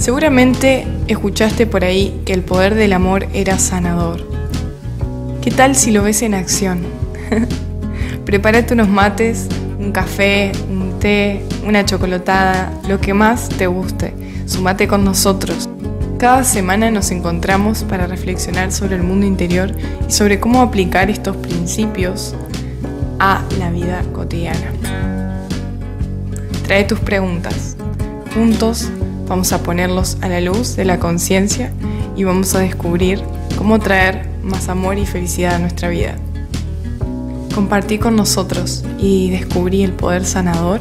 Seguramente escuchaste por ahí que el poder del amor era sanador. ¿Qué tal si lo ves en acción? Prepárate unos mates, un café, un té, una chocolatada, lo que más te guste. Sumate con nosotros. Cada semana nos encontramos para reflexionar sobre el mundo interior y sobre cómo aplicar estos principios a la vida cotidiana. Trae tus preguntas. Juntos vamos a ponerlos a la luz de la conciencia y vamos a descubrir cómo traer más amor y felicidad a nuestra vida. Compartí con nosotros y descubrí el poder sanador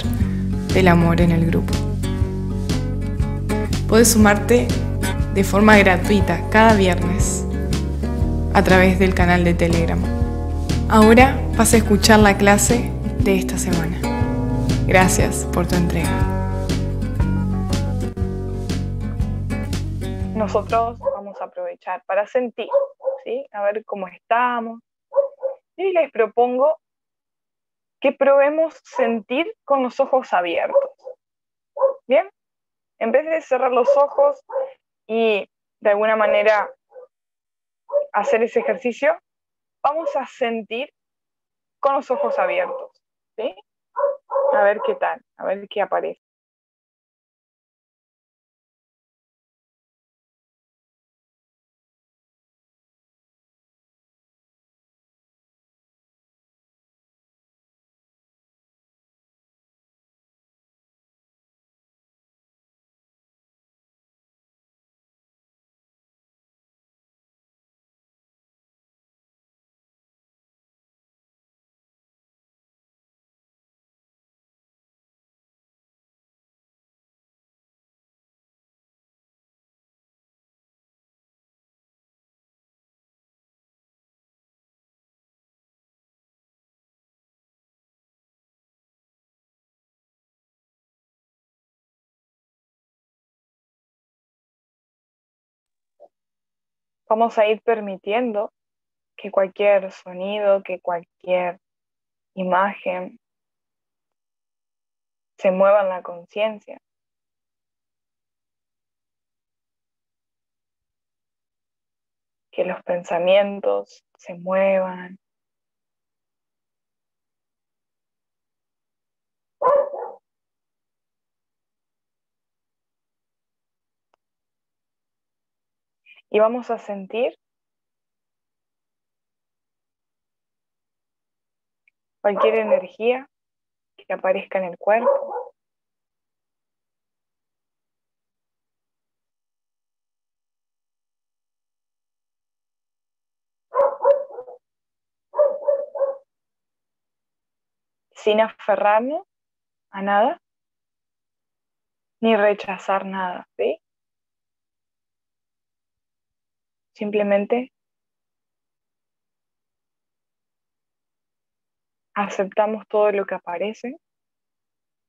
del amor en el grupo. Puedes sumarte de forma gratuita cada viernes a través del canal de Telegram. Ahora vas a escuchar la clase de esta semana. Gracias por tu entrega. Nosotros vamos a aprovechar para sentir, ¿sí? A ver cómo estamos. Y les propongo que probemos sentir con los ojos abiertos. ¿Bien? En vez de cerrar los ojos, y de alguna manera hacer ese ejercicio, vamos a sentir con los ojos abiertos, ¿sí? A ver qué tal, a ver qué aparece. Vamos a ir permitiendo que cualquier sonido, que cualquier imagen se mueva en la conciencia. Que los pensamientos se muevan. Y vamos a sentir cualquier energía que aparezca en el cuerpo. sin aferrarnos a nada ni rechazar nada, ¿sí? Simplemente aceptamos todo lo que aparece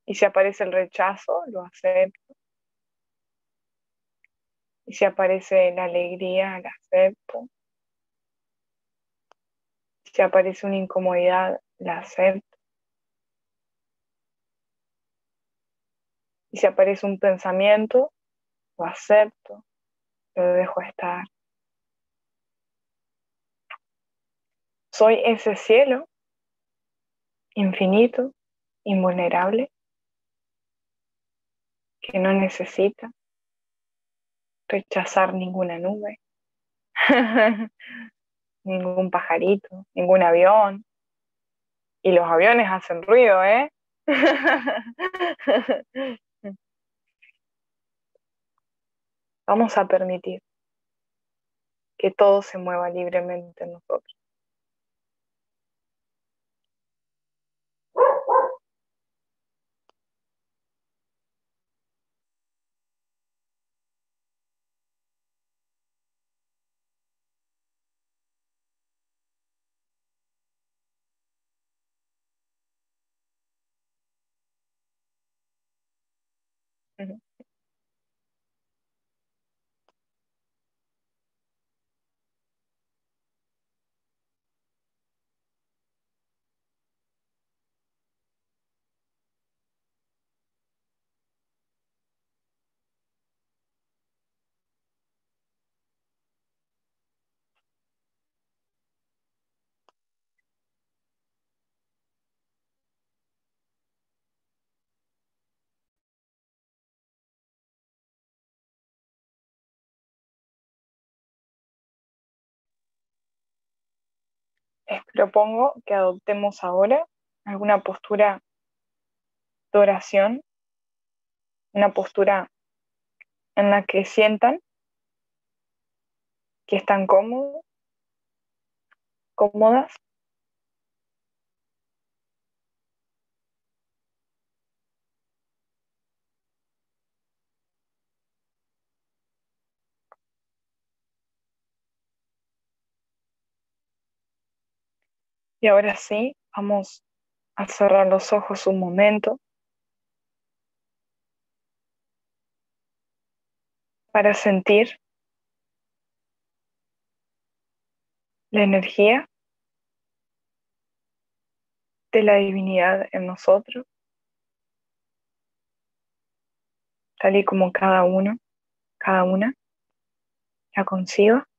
y si aparece el rechazo, lo acepto. Y si aparece la alegría, la acepto. Si aparece una incomodidad, la acepto. Y si aparece un pensamiento, lo acepto, lo dejo estar. Soy ese cielo infinito, invulnerable, que no necesita rechazar ninguna nube, ningún pajarito, ningún avión. Y los aviones hacen ruido, ¿eh? Vamos a permitir que todo se mueva libremente en nosotros. Propongo que adoptemos ahora alguna postura de oración, una postura en la que sientan que están cómodos, cómodas. Y ahora sí, vamos a cerrar los ojos un momento para sentir la energía de la divinidad en nosotros, tal y como cada uno, cada una la conciba.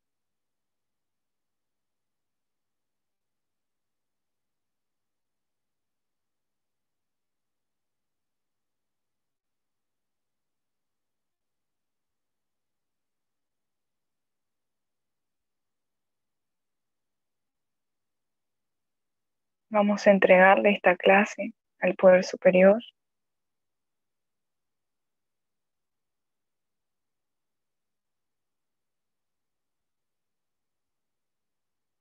Vamos a entregarle esta clase al poder superior.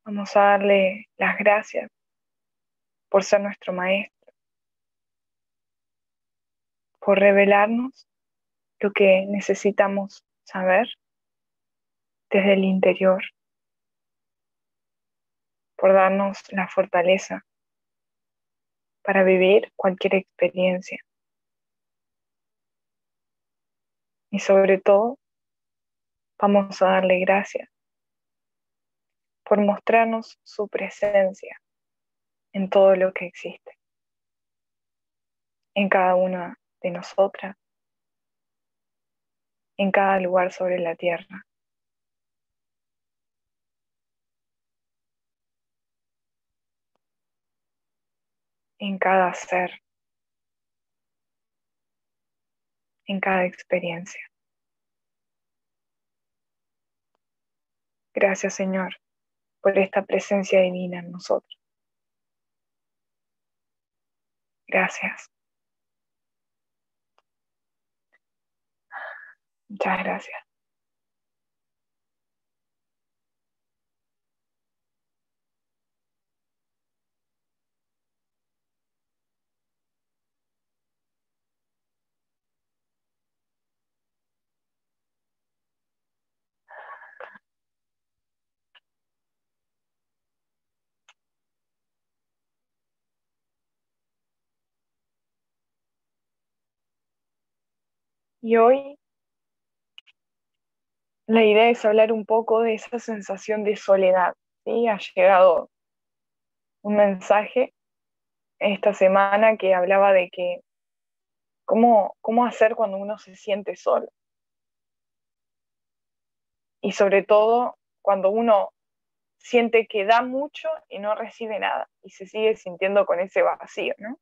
Vamos a darle las gracias por ser nuestro maestro, por revelarnos lo que necesitamos saber desde el interior, por darnos la fortaleza para vivir cualquier experiencia. Y sobre todo, vamos a darle gracias por mostrarnos su presencia en todo lo que existe, en cada una de nosotras, en cada lugar sobre la tierra. En cada ser, en cada experiencia. Gracias Señor por esta presencia divina en nosotros. Gracias. Muchas gracias. Y hoy la idea es hablar un poco de esa sensación de soledad. ¿sí? Ha llegado un mensaje esta semana que hablaba de que cómo, cómo hacer cuando uno se siente solo. Y sobre todo cuando uno siente que da mucho y no recibe nada y se sigue sintiendo con ese vacío, ¿no?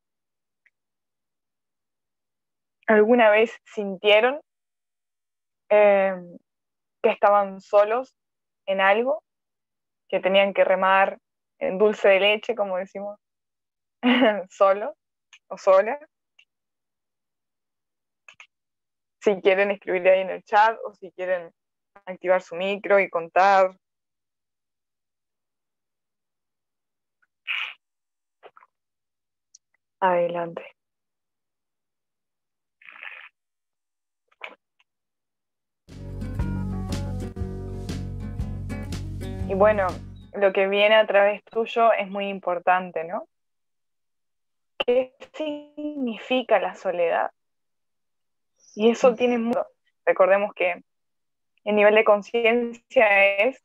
¿Alguna vez sintieron eh, que estaban solos en algo? Que tenían que remar en dulce de leche, como decimos, solo o sola. Si quieren escribir ahí en el chat o si quieren activar su micro y contar. Adelante. Y bueno, lo que viene a través tuyo es muy importante, ¿no? ¿Qué significa la soledad? Y eso tiene mucho. Recordemos que el nivel de conciencia es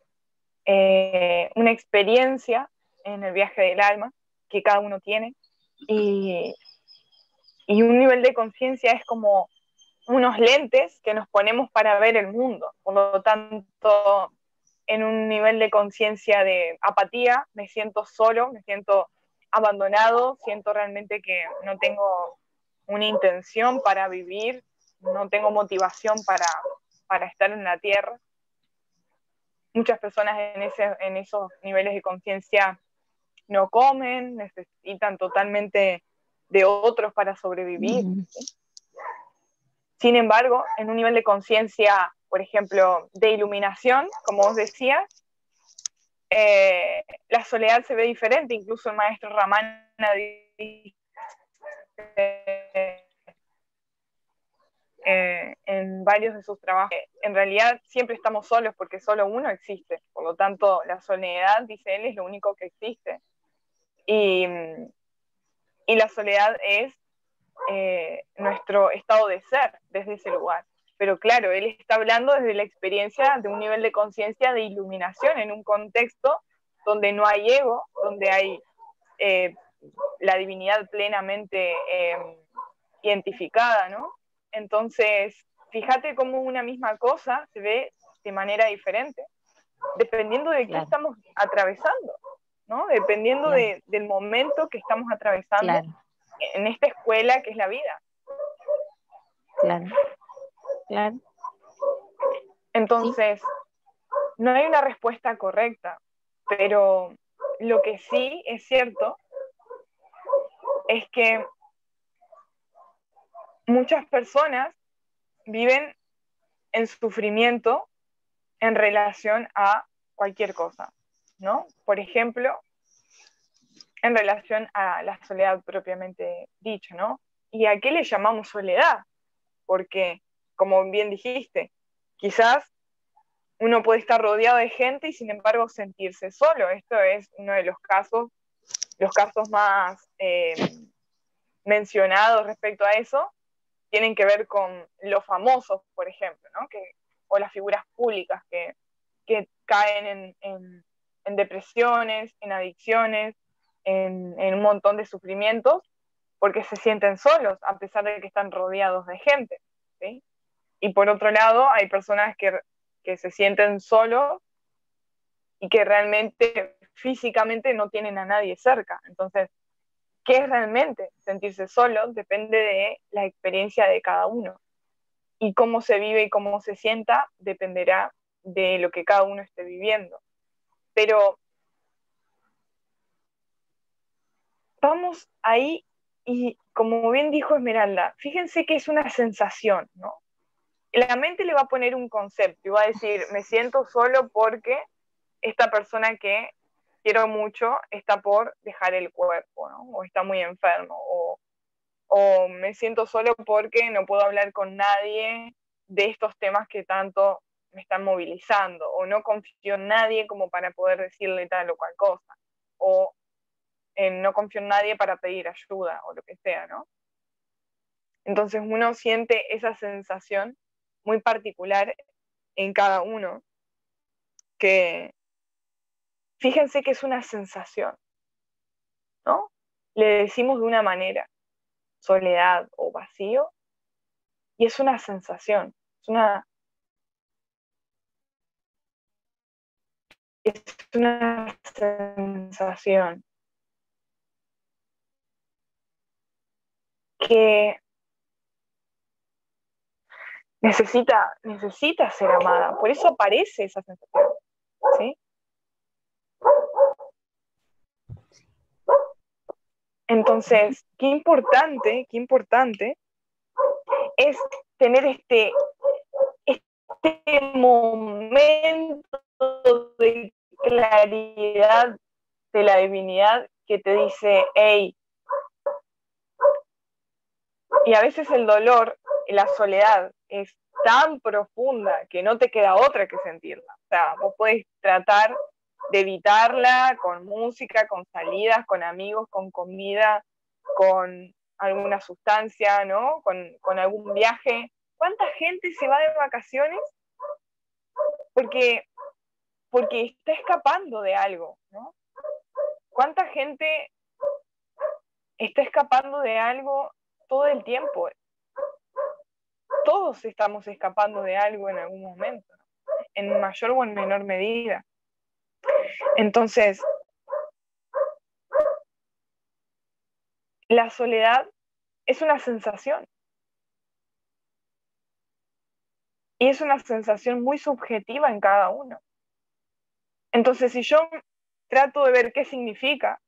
eh, una experiencia en el viaje del alma que cada uno tiene. Y, y un nivel de conciencia es como unos lentes que nos ponemos para ver el mundo. Por lo tanto, en un nivel de conciencia de apatía, me siento solo, me siento abandonado, siento realmente que no tengo una intención para vivir, no tengo motivación para, para estar en la tierra. Muchas personas en, ese, en esos niveles de conciencia no comen, necesitan totalmente de otros para sobrevivir. Sin embargo, en un nivel de conciencia, por ejemplo, de iluminación, como os decía, eh, la soledad se ve diferente, incluso el maestro Ramana dice eh, en varios de sus trabajos. En realidad siempre estamos solos porque solo uno existe, por lo tanto la soledad, dice él, es lo único que existe. Y, la soledad es eh, nuestro estado de ser desde ese lugar. Pero claro, él está hablando desde la experiencia de un nivel de conciencia de iluminación en un contexto donde no hay ego, donde hay eh, la divinidad plenamente identificada, ¿no? Entonces, fíjate cómo una misma cosa se ve de manera diferente, dependiendo de qué estamos atravesando, ¿no? Dependiendo del momento que estamos atravesando en esta escuela que es la vida. Claro, Entonces, no hay una respuesta correcta, pero lo que sí es cierto es que muchas personas viven en sufrimiento en relación a cualquier cosa, ¿no? Por ejemplo, en relación a la soledad propiamente dicha, ¿no? ¿Y a qué le llamamos soledad? Porque, como bien dijiste, quizás uno puede estar rodeado de gente y sin embargo sentirse solo. Esto es uno de los casos, los casos más eh, mencionados respecto a eso, tienen que ver con los famosos, por ejemplo, ¿no? que, o las figuras públicas que, que caen en, en, depresiones, en adicciones, en, en, un montón de sufrimientos, porque se sienten solos, a pesar de que están rodeados de gente. ¿sí? Y por otro lado, hay personas que, que se sienten solos y que realmente físicamente no tienen a nadie cerca. Entonces, qué es realmente sentirse solo depende de la experiencia de cada uno. Y cómo se vive y cómo se sienta dependerá de lo que cada uno esté viviendo. Pero vamos ahí y como bien dijo Esmeralda, fíjense que es una sensación, ¿no? La mente le va a poner un concepto y va a decir, me siento solo porque esta persona que quiero mucho está por dejar el cuerpo. O está muy enfermo, o, o me siento solo porque no puedo hablar con nadie de estos temas que tanto me están movilizando, o no confío en nadie como para poder decirle tal o cual cosa, o no confío en nadie para pedir ayuda, o lo que sea, ¿no? Entonces uno siente esa sensación muy particular en cada uno que, fíjense que es una sensación, ¿no? Le decimos de una manera, soledad o vacío, y es una sensación, es una, es una sensación que necesita, necesita ser amada, por eso aparece esa sensación, ¿sí? Entonces, qué importante, qué importante es tener este, este momento de claridad de la divinidad que te dice, hey, y a veces el dolor, la soledad es tan profunda que no te queda otra que sentirla. O sea, vos puedes tratar de evitarla con música, con salidas, con amigos, con comida, con alguna sustancia, ¿no? Con, algún viaje. ¿Cuánta gente se va de vacaciones? Porque, porque está escapando de algo, ¿no? ¿Cuánta gente está escapando de algo todo el tiempo? Todos estamos escapando de algo en algún momento, en mayor o en menor medida. Entonces, la soledad es una sensación. Y es una sensación muy subjetiva en cada uno. Entonces, si yo trato de ver qué significa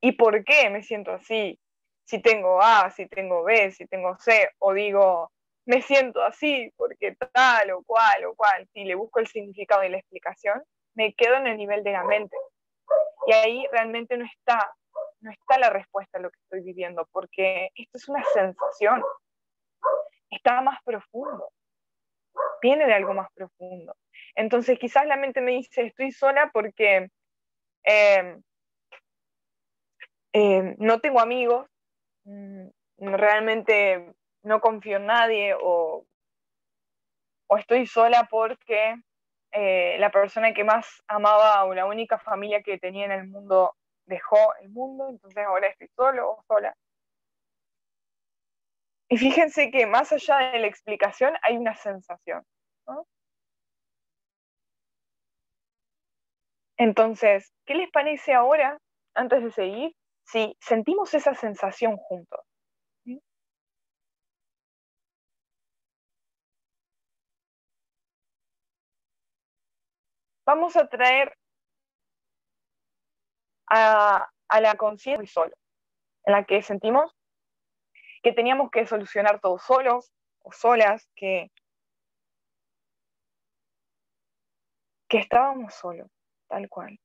¿Y por qué me siento así? Si tengo A, si tengo B, si tengo C, o digo, me siento así porque tal o cual o cual, si le busco el significado y la explicación, me quedo en el nivel de la mente. Y ahí realmente no está, no está la respuesta a lo que estoy viviendo, porque esto es una sensación, está más profundo, viene de algo más profundo. Entonces quizás la mente me dice, estoy sola porque em, em, no tengo amigos, mm, realmente no confío en nadie o, o estoy sola porque eh, la persona que más amaba o la única familia que tenía en el mundo dejó el mundo, entonces ahora estoy solo o sola. Y fíjense que más allá de la explicación hay una sensación. Entonces, ¿qué les parece ahora, antes de seguir, si sentimos esa sensación juntos? Vamos a traer a, la conciencia muy solo, en la que sentimos que teníamos que solucionar todo solos o solas, que, que estábamos solos, tal cual.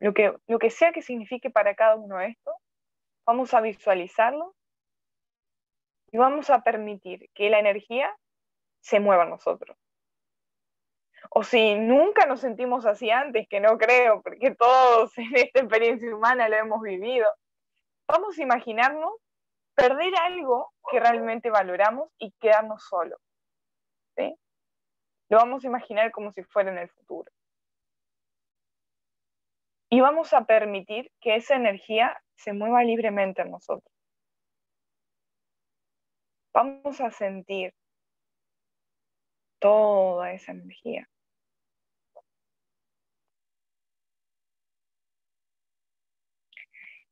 Lo que, lo que sea que signifique para cada uno esto, vamos a visualizarlo y vamos a permitir que la energía se mueva a nosotros o si nunca nos sentimos así antes, que no creo, porque todos en esta experiencia humana lo hemos vivido, vamos a imaginarnos perder algo que realmente valoramos y quedarnos solos. ¿sí? Lo vamos a imaginar como si fuera en el futuro. Y vamos a permitir que esa energía se mueva libremente en nosotros. Vamos a sentir toda esa energía.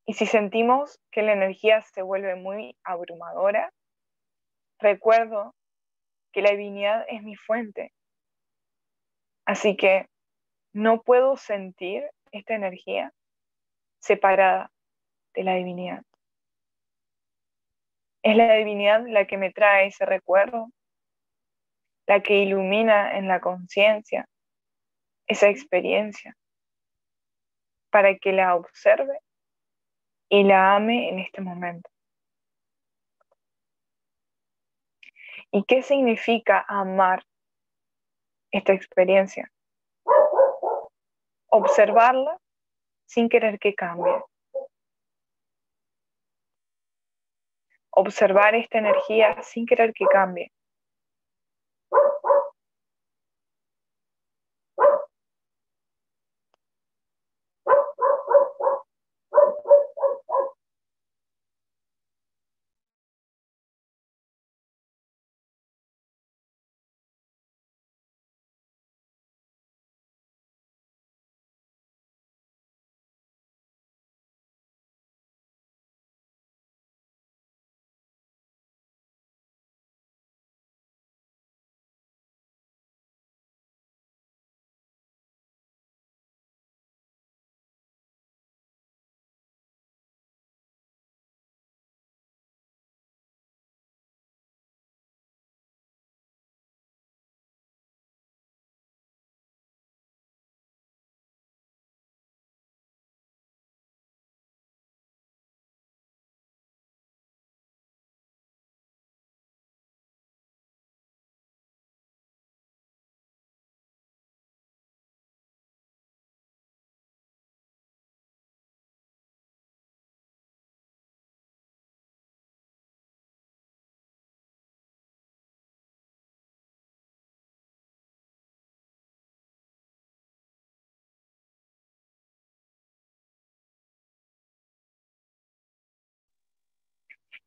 Y si sentimos que la energía se vuelve muy abrumadora, recuerdo que la divinidad es mi fuente. Así que no puedo sentir esta energía separada de la divinidad. Es la divinidad la que me trae ese recuerdo, la que ilumina en la conciencia esa experiencia, para que la observe y la ame en este momento. ¿Y qué significa amar esta experiencia? Observarla sin querer que cambie. Observar esta energía sin querer que cambie.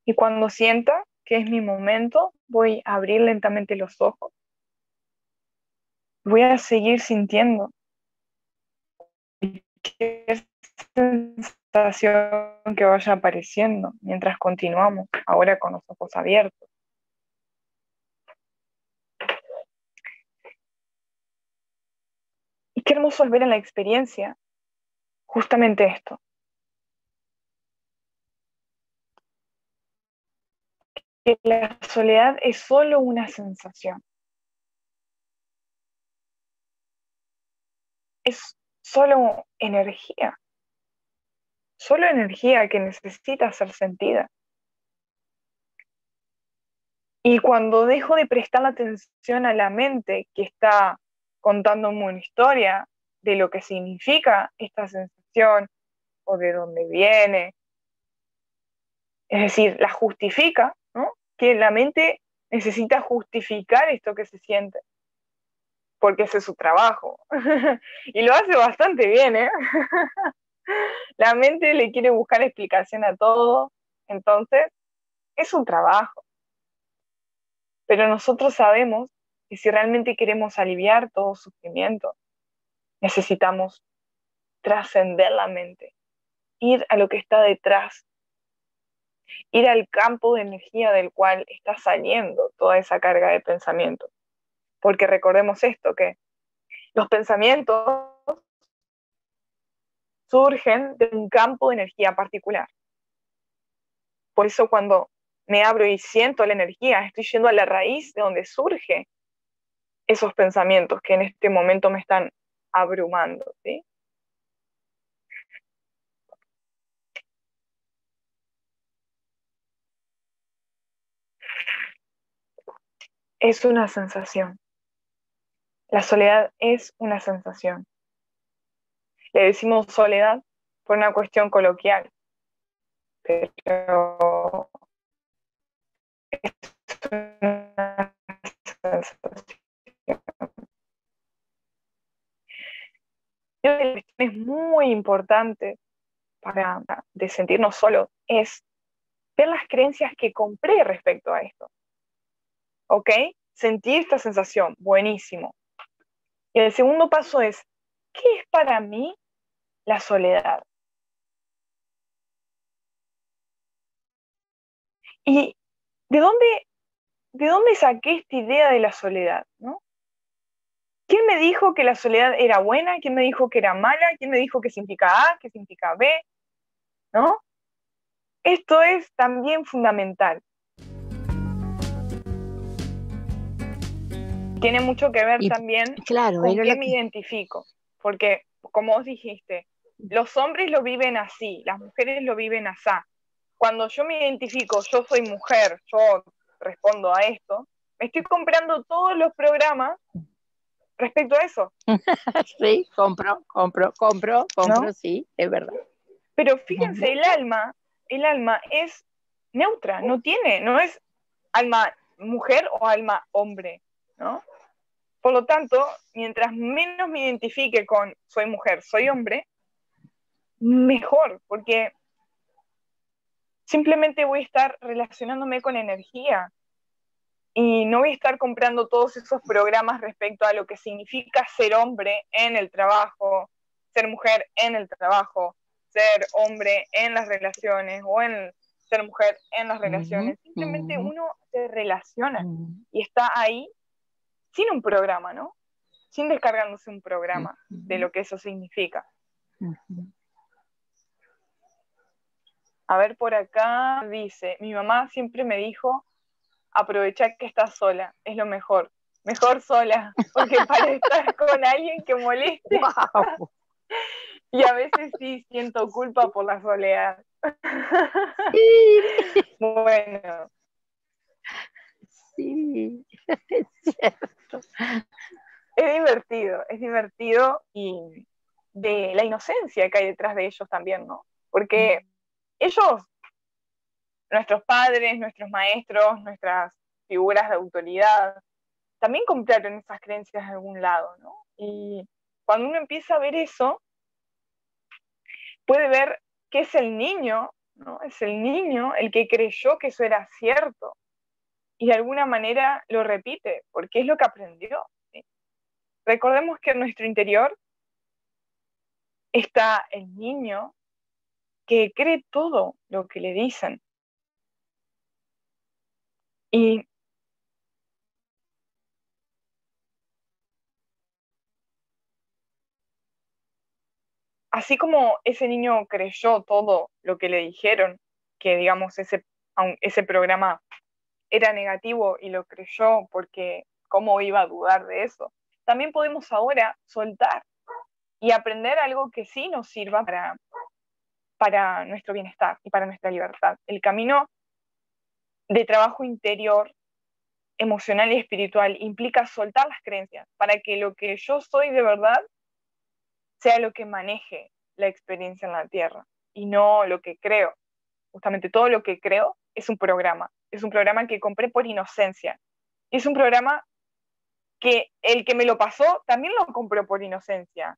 Y cuando sienta que es mi momento, voy a abrir lentamente los ojos. Voy a seguir sintiendo qué sensación que vaya apareciendo mientras continuamos ahora con los ojos abiertos. Y qué hermoso es ver en la experiencia justamente esto, que la soledad es solo una sensación. Es solo energía, solo energía que necesita ser sentida. Y cuando dejo de prestar atención a la mente que está contándome una historia de lo que significa esta sensación o de dónde viene, es decir, la justifica. Que la mente necesita justificar esto que se siente, porque ese es su trabajo. y lo hace bastante bien, ¿eh? la mente le quiere buscar explicación a todo, entonces es un trabajo. Pero nosotros sabemos y si realmente queremos aliviar todo sufrimiento, necesitamos trascender la mente, ir a lo que está detrás, ir al campo de energía del cual está saliendo toda esa carga de pensamiento. Porque recordemos esto, que los pensamientos surgen de un campo de energía particular. Por eso cuando me abro y siento la energía, estoy yendo a la raíz de donde surge esos pensamientos que en este momento me están abrumando, ¿sí? Es una sensación. La soledad es una sensación. Le decimos soledad por una cuestión coloquial, pero es una sensación. es muy importante para de sentirnos solos es ver las creencias que compré respecto a esto. ¿Ok? Sentir esta sensación, buenísimo. Y el segundo paso es, ¿qué es para mí la soledad? ¿Y de dónde, de dónde saqué esta idea de la soledad? ¿no? ¿Quién me dijo que la soledad era buena? ¿Quién me dijo que era mala? ¿Quién me dijo que significa A? ¿Qué significa B? ¿No? Esto es también fundamental. Tiene mucho que ver también claro, con qué me identifico. Porque, como os dijiste, los hombres lo viven así, las mujeres lo viven así. Cuando yo me identifico, yo soy mujer, yo respondo a esto, me estoy comprando todos los programas respecto a eso. sí, compro, compro, compro, compro, sí, es verdad. Pero fíjense, el alma, el alma es neutra, no tiene, no es alma mujer o alma hombre, ¿no? Por lo tanto, mientras menos me identifique con soy mujer, soy hombre, mejor, porque simplemente voy a estar relacionándome con energía, y no voy a estar comprando todos esos programas respecto a lo que significa ser hombre en el trabajo, ser mujer en el trabajo, ser hombre en las relaciones o en ser mujer en las relaciones. Simplemente uno se relaciona y está ahí sin un programa, ¿no? Sin descargándose un programa de lo que eso significa. A ver, por acá dice, mi mamá siempre me dijo aprovechar que estás sola, es lo mejor. Mejor sola, porque para estar con alguien que moleste. Y a veces sí siento culpa por la soledad. bueno. Sí, es cierto. Es divertido, es divertido y de la inocencia que hay detrás de ellos también, ¿no? Porque mm. ellos nuestros padres, nuestros maestros, nuestras figuras de autoridad, también compraron esas creencias de algún lado, ¿no? Y cuando uno empieza a ver eso, puede ver que es el niño, ¿no? Es el niño el que creyó que eso era cierto y de alguna manera lo repite, porque es lo que aprendió. Recordemos que en nuestro interior está el niño que cree todo lo que le dicen, y así como ese niño creyó todo lo que le dijeron, que digamos ese, ese programa era negativo y lo creyó porque cómo iba a dudar de eso. También podemos ahora soltar y aprender algo que sí nos sirva para, para nuestro bienestar y para nuestra libertad. El camino de trabajo interior, emocional y espiritual implica soltar las creencias para que lo que yo soy de verdad sea lo que maneje la experiencia en la Tierra y no lo que creo. Justamente todo lo que creo es un programa, es un programa que compré por inocencia. Es un programa que el que me lo pasó también lo compró por inocencia.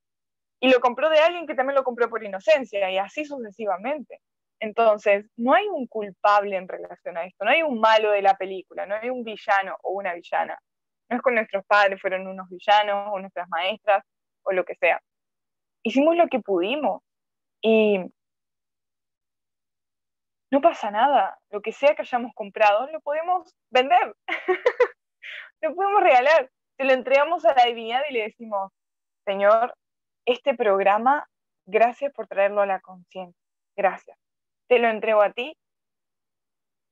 Y lo compró de alguien que también lo compró por inocencia y así sucesivamente. Entonces, no hay un culpable en relación a esto, no hay un malo de la película, no hay un villano o una villana. No es con nuestros padres fueron unos villanos o nuestras maestras o lo que sea. Hicimos lo que pudimos y no pasa nada. Lo que sea que hayamos comprado, lo podemos vender, lo podemos regalar. Se lo entregamos a la divinidad y le decimos, Señor, este programa, gracias por traerlo a la conciencia. Gracias te lo entrego a ti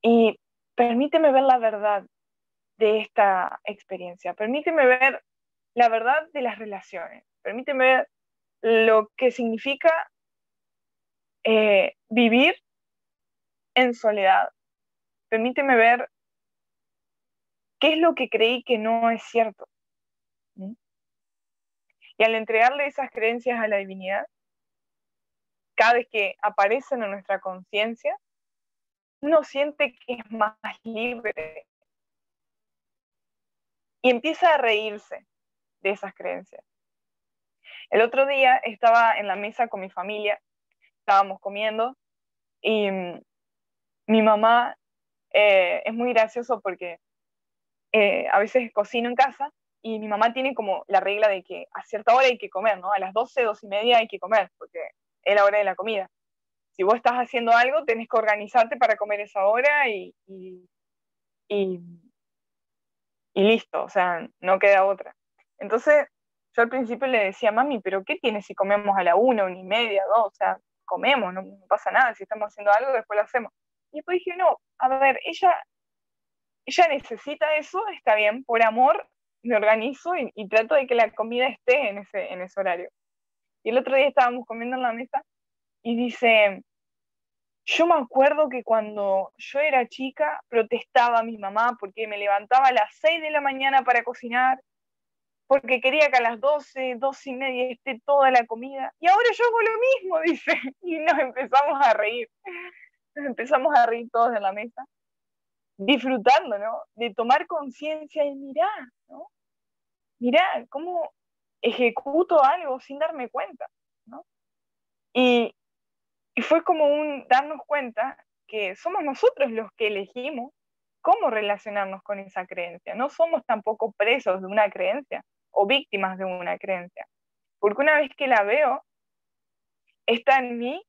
y permíteme ver la verdad de esta experiencia, permíteme ver la verdad de las relaciones, permíteme ver lo que significa eh, vivir en soledad, permíteme ver qué es lo que creí que no es cierto. Y al entregarle esas creencias a la divinidad, cada vez que aparecen en nuestra conciencia, uno siente que es más libre y empieza a reírse de esas creencias. El otro día estaba en la mesa con mi familia, estábamos comiendo y mm, mi mamá eh, es muy gracioso porque eh, a veces cocino en casa y mi mamá tiene como la regla de que a cierta hora hay que comer, ¿no? A las 12, 12 y media hay que comer, porque es la hora de la comida. Si vos estás haciendo algo, tenés que organizarte para comer esa hora y, y, y, listo, o sea, no queda otra. Entonces, yo al principio le decía, mami, pero ¿qué tiene si comemos a la una, una y media, dos? O sea, comemos, no, pasa nada, si estamos haciendo algo, después lo hacemos. Y después dije, no, a ver, ella, ella necesita eso, está bien, por amor me organizo y, y, trato de que la comida esté en ese, en ese horario. Y el otro día estábamos comiendo en la mesa y dice, yo me acuerdo que cuando yo era chica protestaba a mi mamá porque me levantaba a las 6 de la mañana para cocinar, porque quería que a las 12, 12 y media esté toda la comida. Y ahora yo hago lo mismo, dice. Y nos empezamos a reír. Empezamos a reír todos en la mesa, disfrutando, ¿no? De tomar conciencia y mirar, ¿no? Mirar cómo ejecuto algo sin darme cuenta, ¿no? Y, fue como un darnos cuenta que somos nosotros los que elegimos cómo relacionarnos con esa creencia. No somos tampoco presos de una creencia o víctimas de una creencia. Porque una vez que la veo, está en mí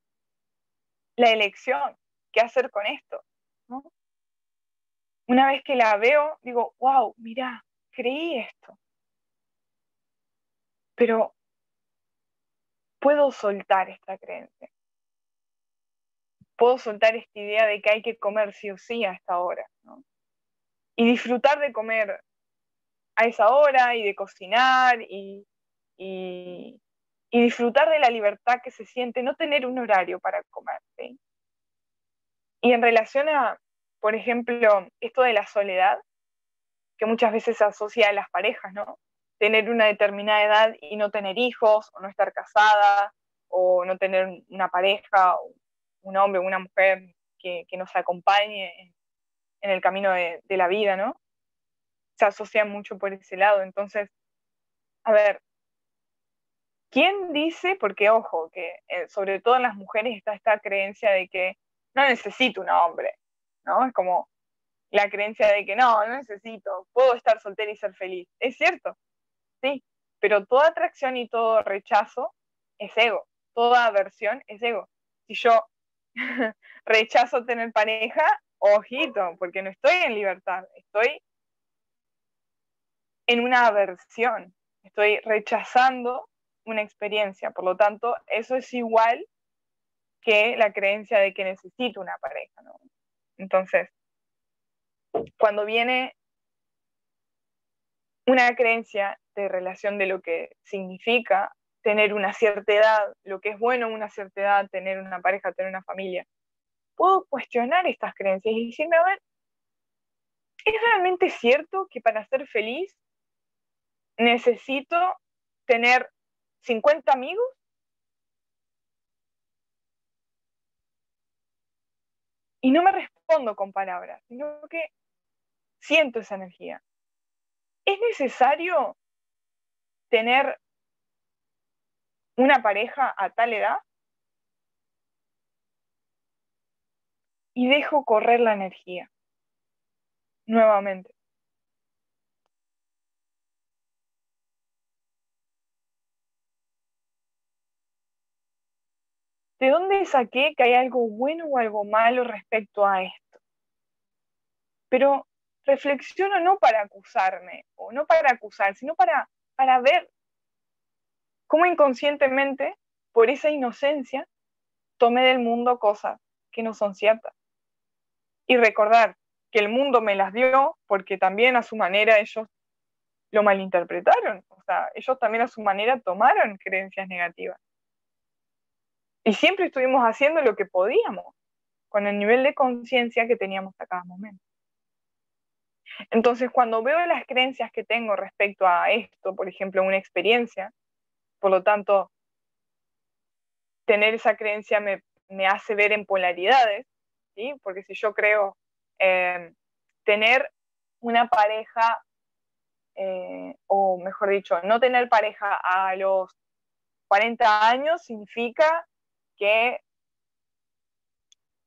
la elección, qué hacer con esto. ¿no? Una vez que la veo, digo, wow, mira, creí esto pero puedo soltar esta creencia. Puedo soltar esta idea de que hay que comer sí o sí a esta hora, ¿no? Y disfrutar de comer a esa hora y de cocinar y, y, disfrutar de la libertad que se siente no tener un horario para comer. Y en relación a, por ejemplo, esto de la soledad, que muchas veces se asocia a las parejas, ¿no? tener una determinada edad y no tener hijos, o no estar casada, o no tener una pareja, un hombre o una mujer que, nos acompañe en el camino de, la vida, ¿no? Se asocia mucho por ese lado. Entonces, a ver, ¿quién dice, porque ojo, que eh, sobre todo en las mujeres está esta creencia de que no necesito un hombre, ¿no? Es como la creencia de que no, no necesito, puedo estar soltera y ser feliz. Es cierto, sí, pero toda atracción y todo rechazo es ego, toda aversión es ego. Si yo rechazo tener pareja, ojito, porque no estoy en libertad, estoy en una aversión, estoy rechazando una experiencia, por lo tanto, eso es igual que la creencia de que necesito una pareja, ¿no? Entonces, cuando viene una creencia de relación de lo que significa tener una cierta edad, lo que es bueno una cierta edad, tener una pareja, tener una familia, puedo cuestionar estas creencias y decirme, a ver, ¿es realmente cierto que para ser feliz necesito tener 50 amigos? Y no me respondo con palabras, sino que siento esa energía. ¿Es necesario tener una pareja a tal edad? Y dejo correr la energía nuevamente. ¿De dónde saqué que hay algo bueno o algo malo respecto a esto? Pero reflexiono no para acusarme, o no para acusar, sino para, para ver cómo inconscientemente, por esa inocencia, tomé del mundo cosas que no son ciertas. Y recordar que el mundo me las dio porque también a su manera ellos lo malinterpretaron. O sea, ellos también a su manera tomaron creencias negativas. Y siempre estuvimos haciendo lo que podíamos con el nivel de conciencia que teníamos a cada momento. Entonces, cuando veo las creencias que tengo respecto a esto, por ejemplo, una experiencia, por lo tanto, tener esa creencia me, hace ver en polaridades, ¿sí? porque si yo creo eh, tener una pareja, eh, o mejor dicho, no tener pareja a los 40 años significa que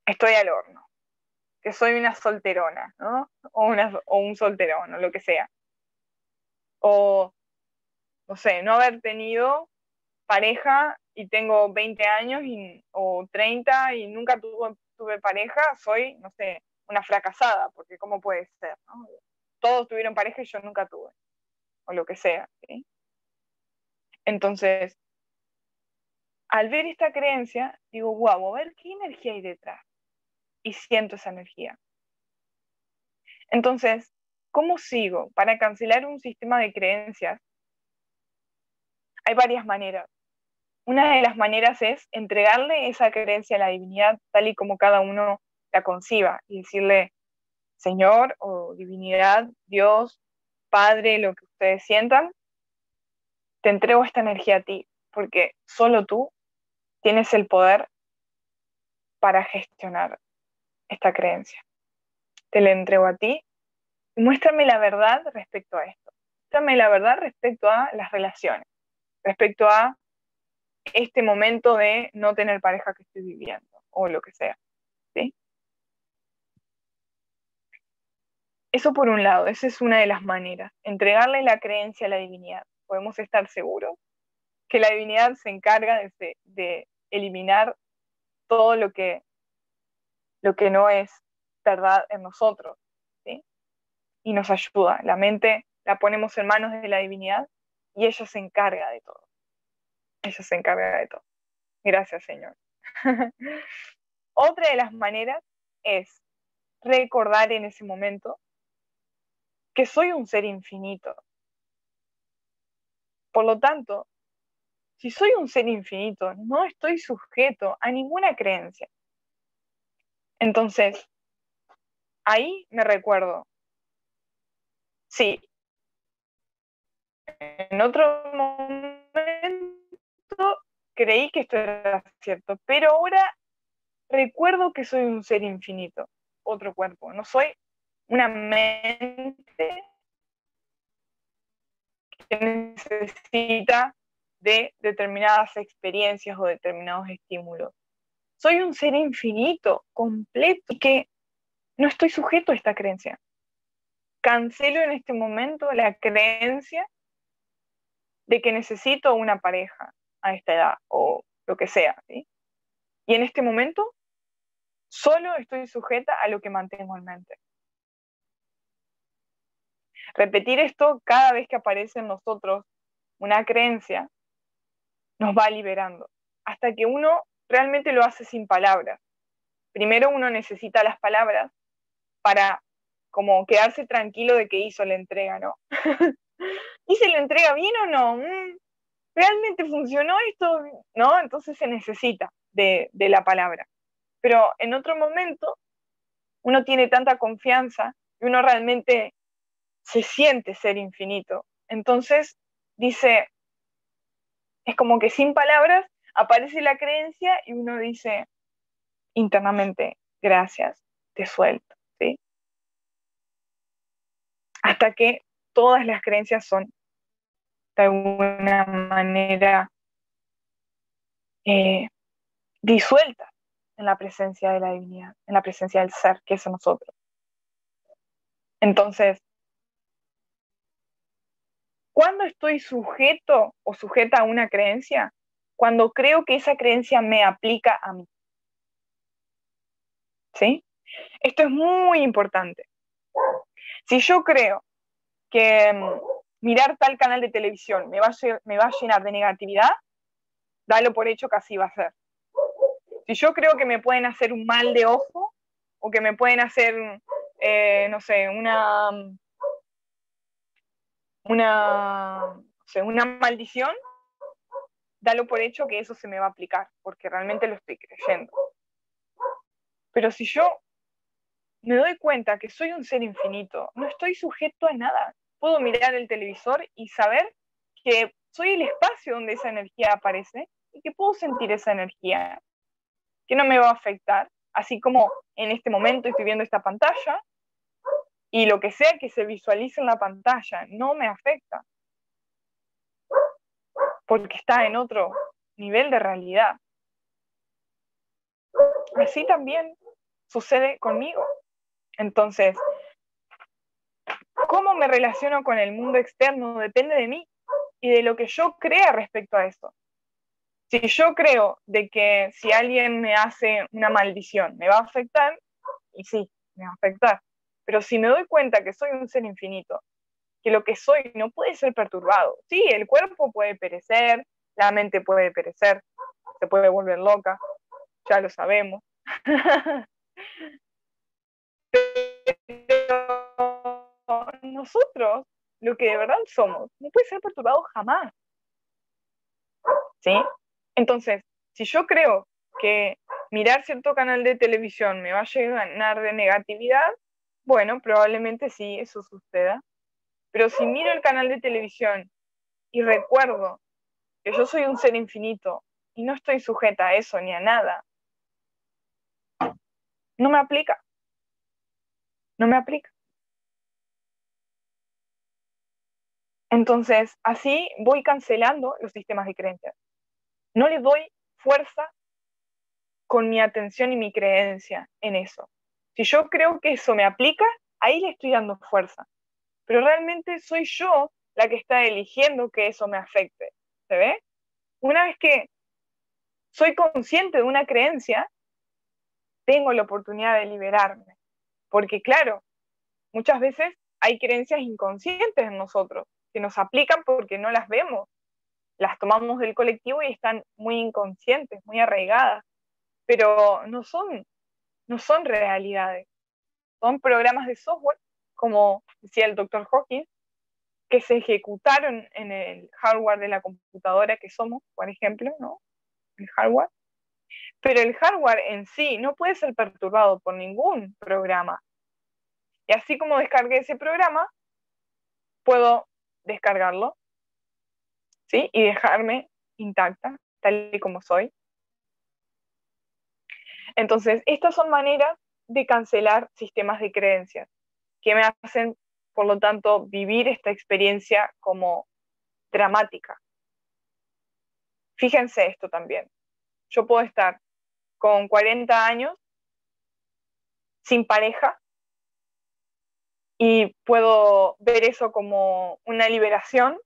estoy al horno, que soy una solterona, ¿no? O, una, o un solterón, o lo que sea. O, no sé, no haber tenido pareja y tengo 20 años o 30 y nunca tuve, tuve pareja, soy, no sé, una fracasada, porque ¿cómo puede ser? Todos tuvieron pareja y yo nunca tuve, o lo que sea. Entonces, al ver esta creencia, digo, guau, a ver qué energía hay detrás. Y siento esa energía. Entonces, ¿cómo sigo? Para cancelar un sistema de creencias, hay varias maneras. Una de las maneras es entregarle esa creencia a la divinidad tal y como cada uno la conciba y decirle, Señor o divinidad, Dios, Padre, lo que ustedes sientan, te entrego esta energía a ti, porque solo tú tienes el poder para gestionar esta creencia. Te la entrego a ti muéstrame la verdad respecto a esto. Muéstrame la verdad respecto a las relaciones, respecto a este momento de no tener pareja que estoy viviendo o lo que sea. ¿sí? Eso por un lado, esa es una de las maneras, entregarle la creencia a la divinidad. Podemos estar seguros que la divinidad se encarga de, eliminar todo lo que, lo que no es verdad en nosotros. Y nos ayuda. La mente la ponemos en manos de la divinidad y ella se encarga de todo. Ella se encarga de todo. Gracias, Señor. Otra de las maneras es recordar en ese momento que soy un ser infinito. Por lo tanto, si soy un ser infinito, no estoy sujeto a ninguna creencia. Entonces, ahí me recuerdo, sí, en otro momento creí que esto era cierto, pero ahora recuerdo que soy un ser infinito, otro cuerpo, no soy una mente que necesita de determinadas experiencias o determinados estímulos. Soy un ser infinito, completo, y que no estoy sujeto a esta creencia. Cancelo en este momento la creencia de que necesito una pareja a esta edad o lo que sea. Y en este momento solo estoy sujeta a lo que mantengo en mente. Repetir esto cada vez que aparece en nosotros una creencia nos va liberando, hasta que uno realmente lo hace sin palabras. Primero uno necesita las palabras para como quedarse tranquilo de que hizo la entrega, ¿no? ¿Hice la entrega bien o no? Mm, ¿Realmente funcionó esto? ¿No? Entonces se necesita de, de la palabra. Pero en otro momento uno tiene tanta confianza y uno realmente se siente ser infinito. Entonces dice, es como que sin palabras aparece la creencia y uno dice internamente, gracias, te suelto, ¿sí? Hasta que todas las creencias son de alguna manera eh, disueltas en la presencia de la divinidad, en la presencia del ser, que es nosotros. Entonces, ¿cuándo estoy sujeto o sujeta a una creencia? Cuando creo que esa creencia me aplica a mí. ¿Sí? Esto es muy importante. Si yo creo que mm, mirar tal canal de televisión me va, a, me va a llenar de negatividad, dalo por hecho que así va a ser. Si yo creo que me pueden hacer un mal de ojo o que me pueden hacer, eh, no sé, una, una, una maldición, dalo por hecho que eso se me va a aplicar, porque realmente lo estoy creyendo. Pero si yo me doy cuenta que soy un ser infinito, no estoy sujeto a nada. Puedo mirar el televisor y saber que soy el espacio donde esa energía aparece y que puedo sentir esa energía que no me va a afectar, así como en este momento estoy viendo esta pantalla y lo que sea que se visualice en la pantalla no me afecta, porque está en otro nivel de realidad. Así también sucede conmigo. Entonces, cómo me relaciono con el mundo externo depende de mí y de lo que yo crea respecto a eso. Si yo creo de que si alguien me hace una maldición me va a afectar, y sí, me va a afectar. Pero si me doy cuenta que soy un ser infinito, que lo que soy no puede ser perturbado. Sí, el cuerpo puede perecer, la mente puede perecer, se puede volver loca, ya lo sabemos. Pero nosotros, lo que de verdad somos, no puede ser perturbado jamás. ¿Sí? Entonces, si yo creo que mirar cierto canal de televisión me va a llenar de negatividad, bueno, probablemente sí, eso suceda. Pero si miro el canal de televisión y recuerdo que yo soy un ser infinito y no estoy sujeta a eso ni a nada, no me aplica. No me aplica. Entonces, así voy cancelando los sistemas de creencias no le doy fuerza con mi atención y mi creencia en eso. Si yo creo que eso me aplica, ahí le estoy dando fuerza. Pero realmente soy yo la que está eligiendo que eso me afecte. ¿Se ve? Una vez que soy consciente de una creencia, tengo la oportunidad de liberarme. Porque claro, muchas veces hay creencias inconscientes en nosotros que nos aplican porque no las vemos las tomamos del colectivo y están muy inconscientes, muy arraigadas, pero no son, no son realidades, son programas de software, como decía el doctor Hawkins, que se ejecutaron en el hardware de la computadora que somos, por ejemplo, ¿no? El hardware. Pero el hardware en sí no puede ser perturbado por ningún programa. Y así como descargué ese programa, puedo descargarlo y dejarme intacta, tal y como soy. Entonces, estas son maneras de cancelar sistemas de creencias que me hacen, por lo tanto, vivir esta experiencia como dramática. Fíjense esto también. Yo puedo estar con 40 años sin pareja y puedo ver eso como una liberación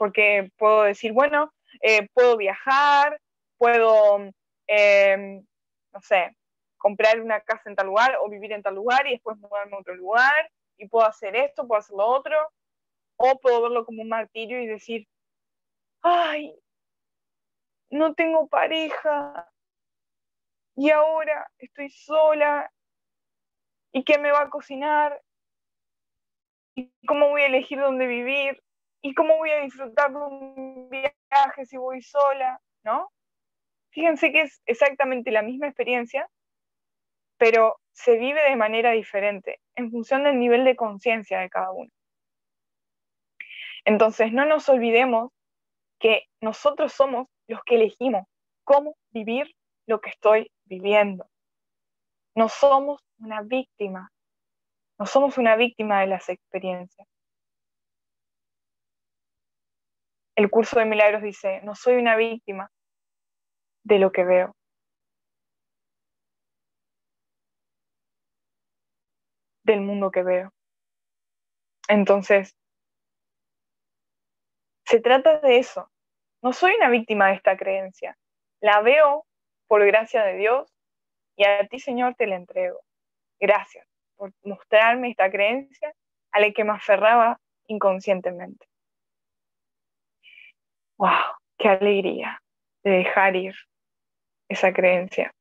porque puedo decir, bueno, eh, puedo viajar, puedo, em, no sé, comprar una casa en tal lugar o vivir en tal lugar y después mudarme a otro lugar y puedo hacer esto, puedo hacer lo otro, o puedo verlo como un martirio y decir, ay, no tengo pareja y ahora estoy sola y qué me va a cocinar ¿Y cómo voy a elegir dónde vivir? ¿Y cómo voy a disfrutar de un viaje si voy sola? ¿No? Fíjense que es exactamente la misma experiencia, pero se vive de manera diferente en función del nivel de conciencia de cada uno. Entonces, no nos olvidemos que nosotros somos los que elegimos cómo vivir lo que estoy viviendo. No somos una víctima, no somos una víctima de las experiencias. El curso de milagros dice, no soy una víctima de lo que veo. del mundo que veo. Entonces, se trata de eso. No soy una víctima de esta creencia. La veo por gracia de Dios y a ti, Señor, te la entrego. Gracias por mostrarme esta creencia a la que me aferraba inconscientemente. ¡Wow! ¡Qué alegría de dejar ir esa creencia!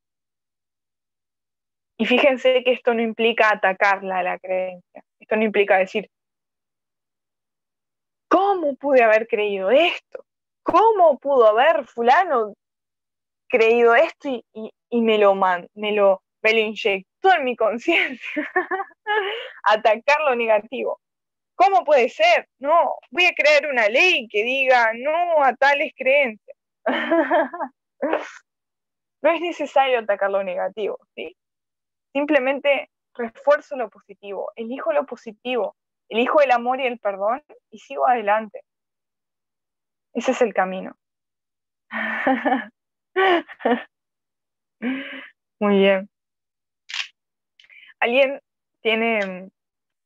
Y fíjense que esto no implica atacarla a la creencia. Esto no implica decir, ¿cómo pude haber creído esto? ¿Cómo pudo haber fulano creído esto y, me, lo man, me, lo, me lo inyectó en mi conciencia? Atacar lo negativo. ¿Cómo puede ser? No, voy a crear una ley que diga no a tales creencias. no es necesario atacar lo negativo, ¿sí? Simplemente refuerzo lo positivo, elijo lo positivo, elijo el amor y el perdón y sigo adelante. Ese es el camino. Muy bien. ¿Alguien tiene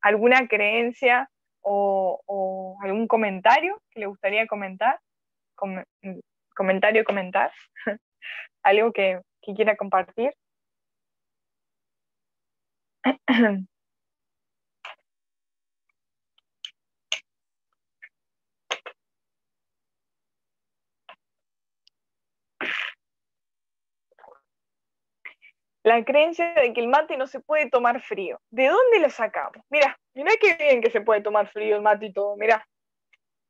alguna creencia o, algún comentario que le gustaría comentar? comentario, comentar. Algo que quiera compartir. La creencia de que el mate no se puede tomar frío. ¿De dónde lo sacamos? Mira, mira qué bien que se puede tomar frío el mate y todo. Mira,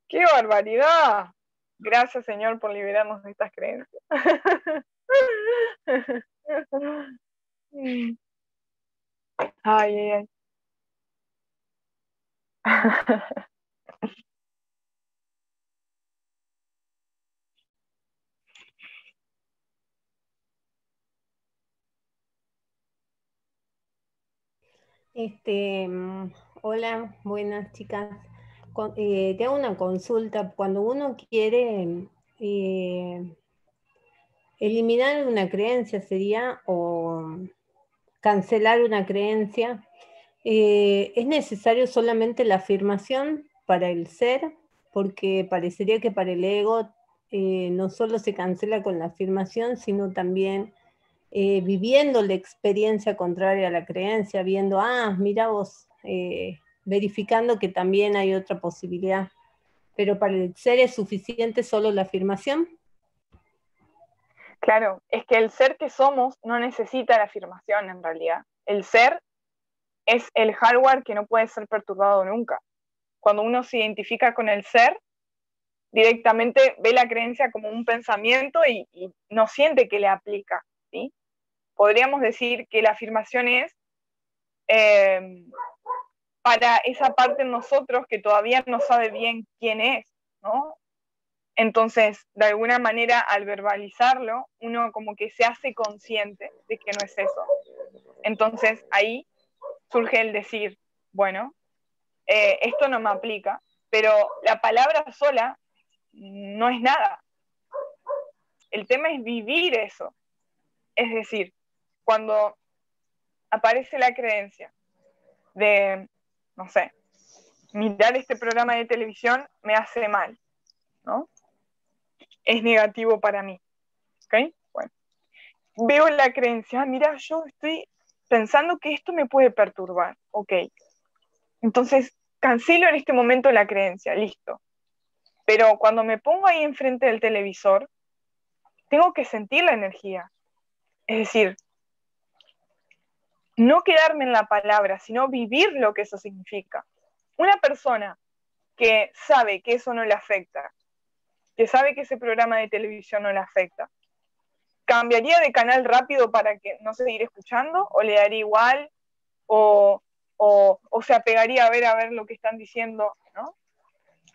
qué barbaridad. Gracias, Señor, por liberarnos de estas creencias. Ay, ay. Este, mm, hola, buenas chicas. Eh, te hago una consulta. Cuando uno quiere eh, eliminar una creencia, sería, o cancelar una creencia, eh, ¿es necesario solamente la afirmación para el ser? Porque parecería que para el ego eh, no solo se cancela con la afirmación, sino también eh, viviendo la experiencia contraria a la creencia, viendo, ah, mira vos, verificando que también hay otra posibilidad. Pero para el ser es suficiente solo la afirmación. Claro, es que el ser que somos no necesita la afirmación en realidad. El ser es el hardware que no puede ser perturbado nunca. Cuando uno se identifica con el ser, directamente ve la creencia como un pensamiento y, no siente que le aplica. ¿sí? Podríamos decir que la afirmación es em, para esa parte en nosotros que todavía no sabe bien quién es, ¿no? Entonces, de alguna manera, al verbalizarlo, uno como que se hace consciente de que no es eso. Entonces, ahí surge el decir, bueno, eh, esto no me aplica, pero la palabra sola no es nada. El tema es vivir eso. Es decir, cuando aparece la creencia de, no sé, mirar este programa de televisión me hace mal, ¿no? Es negativo para mí. ¿Ok? Bueno. Veo la creencia, ah, mira, yo estoy pensando que esto me puede perturbar. Ok. Entonces, cancelo en este momento la creencia, listo. Pero cuando me pongo ahí enfrente del televisor, tengo que sentir la energía. Es decir, no quedarme en la palabra, sino vivir lo que eso significa. una persona que sabe que eso no le afecta, que sabe que ese programa de televisión no le afecta, ¿cambiaría de canal rápido para que no seguir escuchando? ¿O le daría igual? ¿O, o, se apegaría a ver a ver lo que están diciendo? ¿no?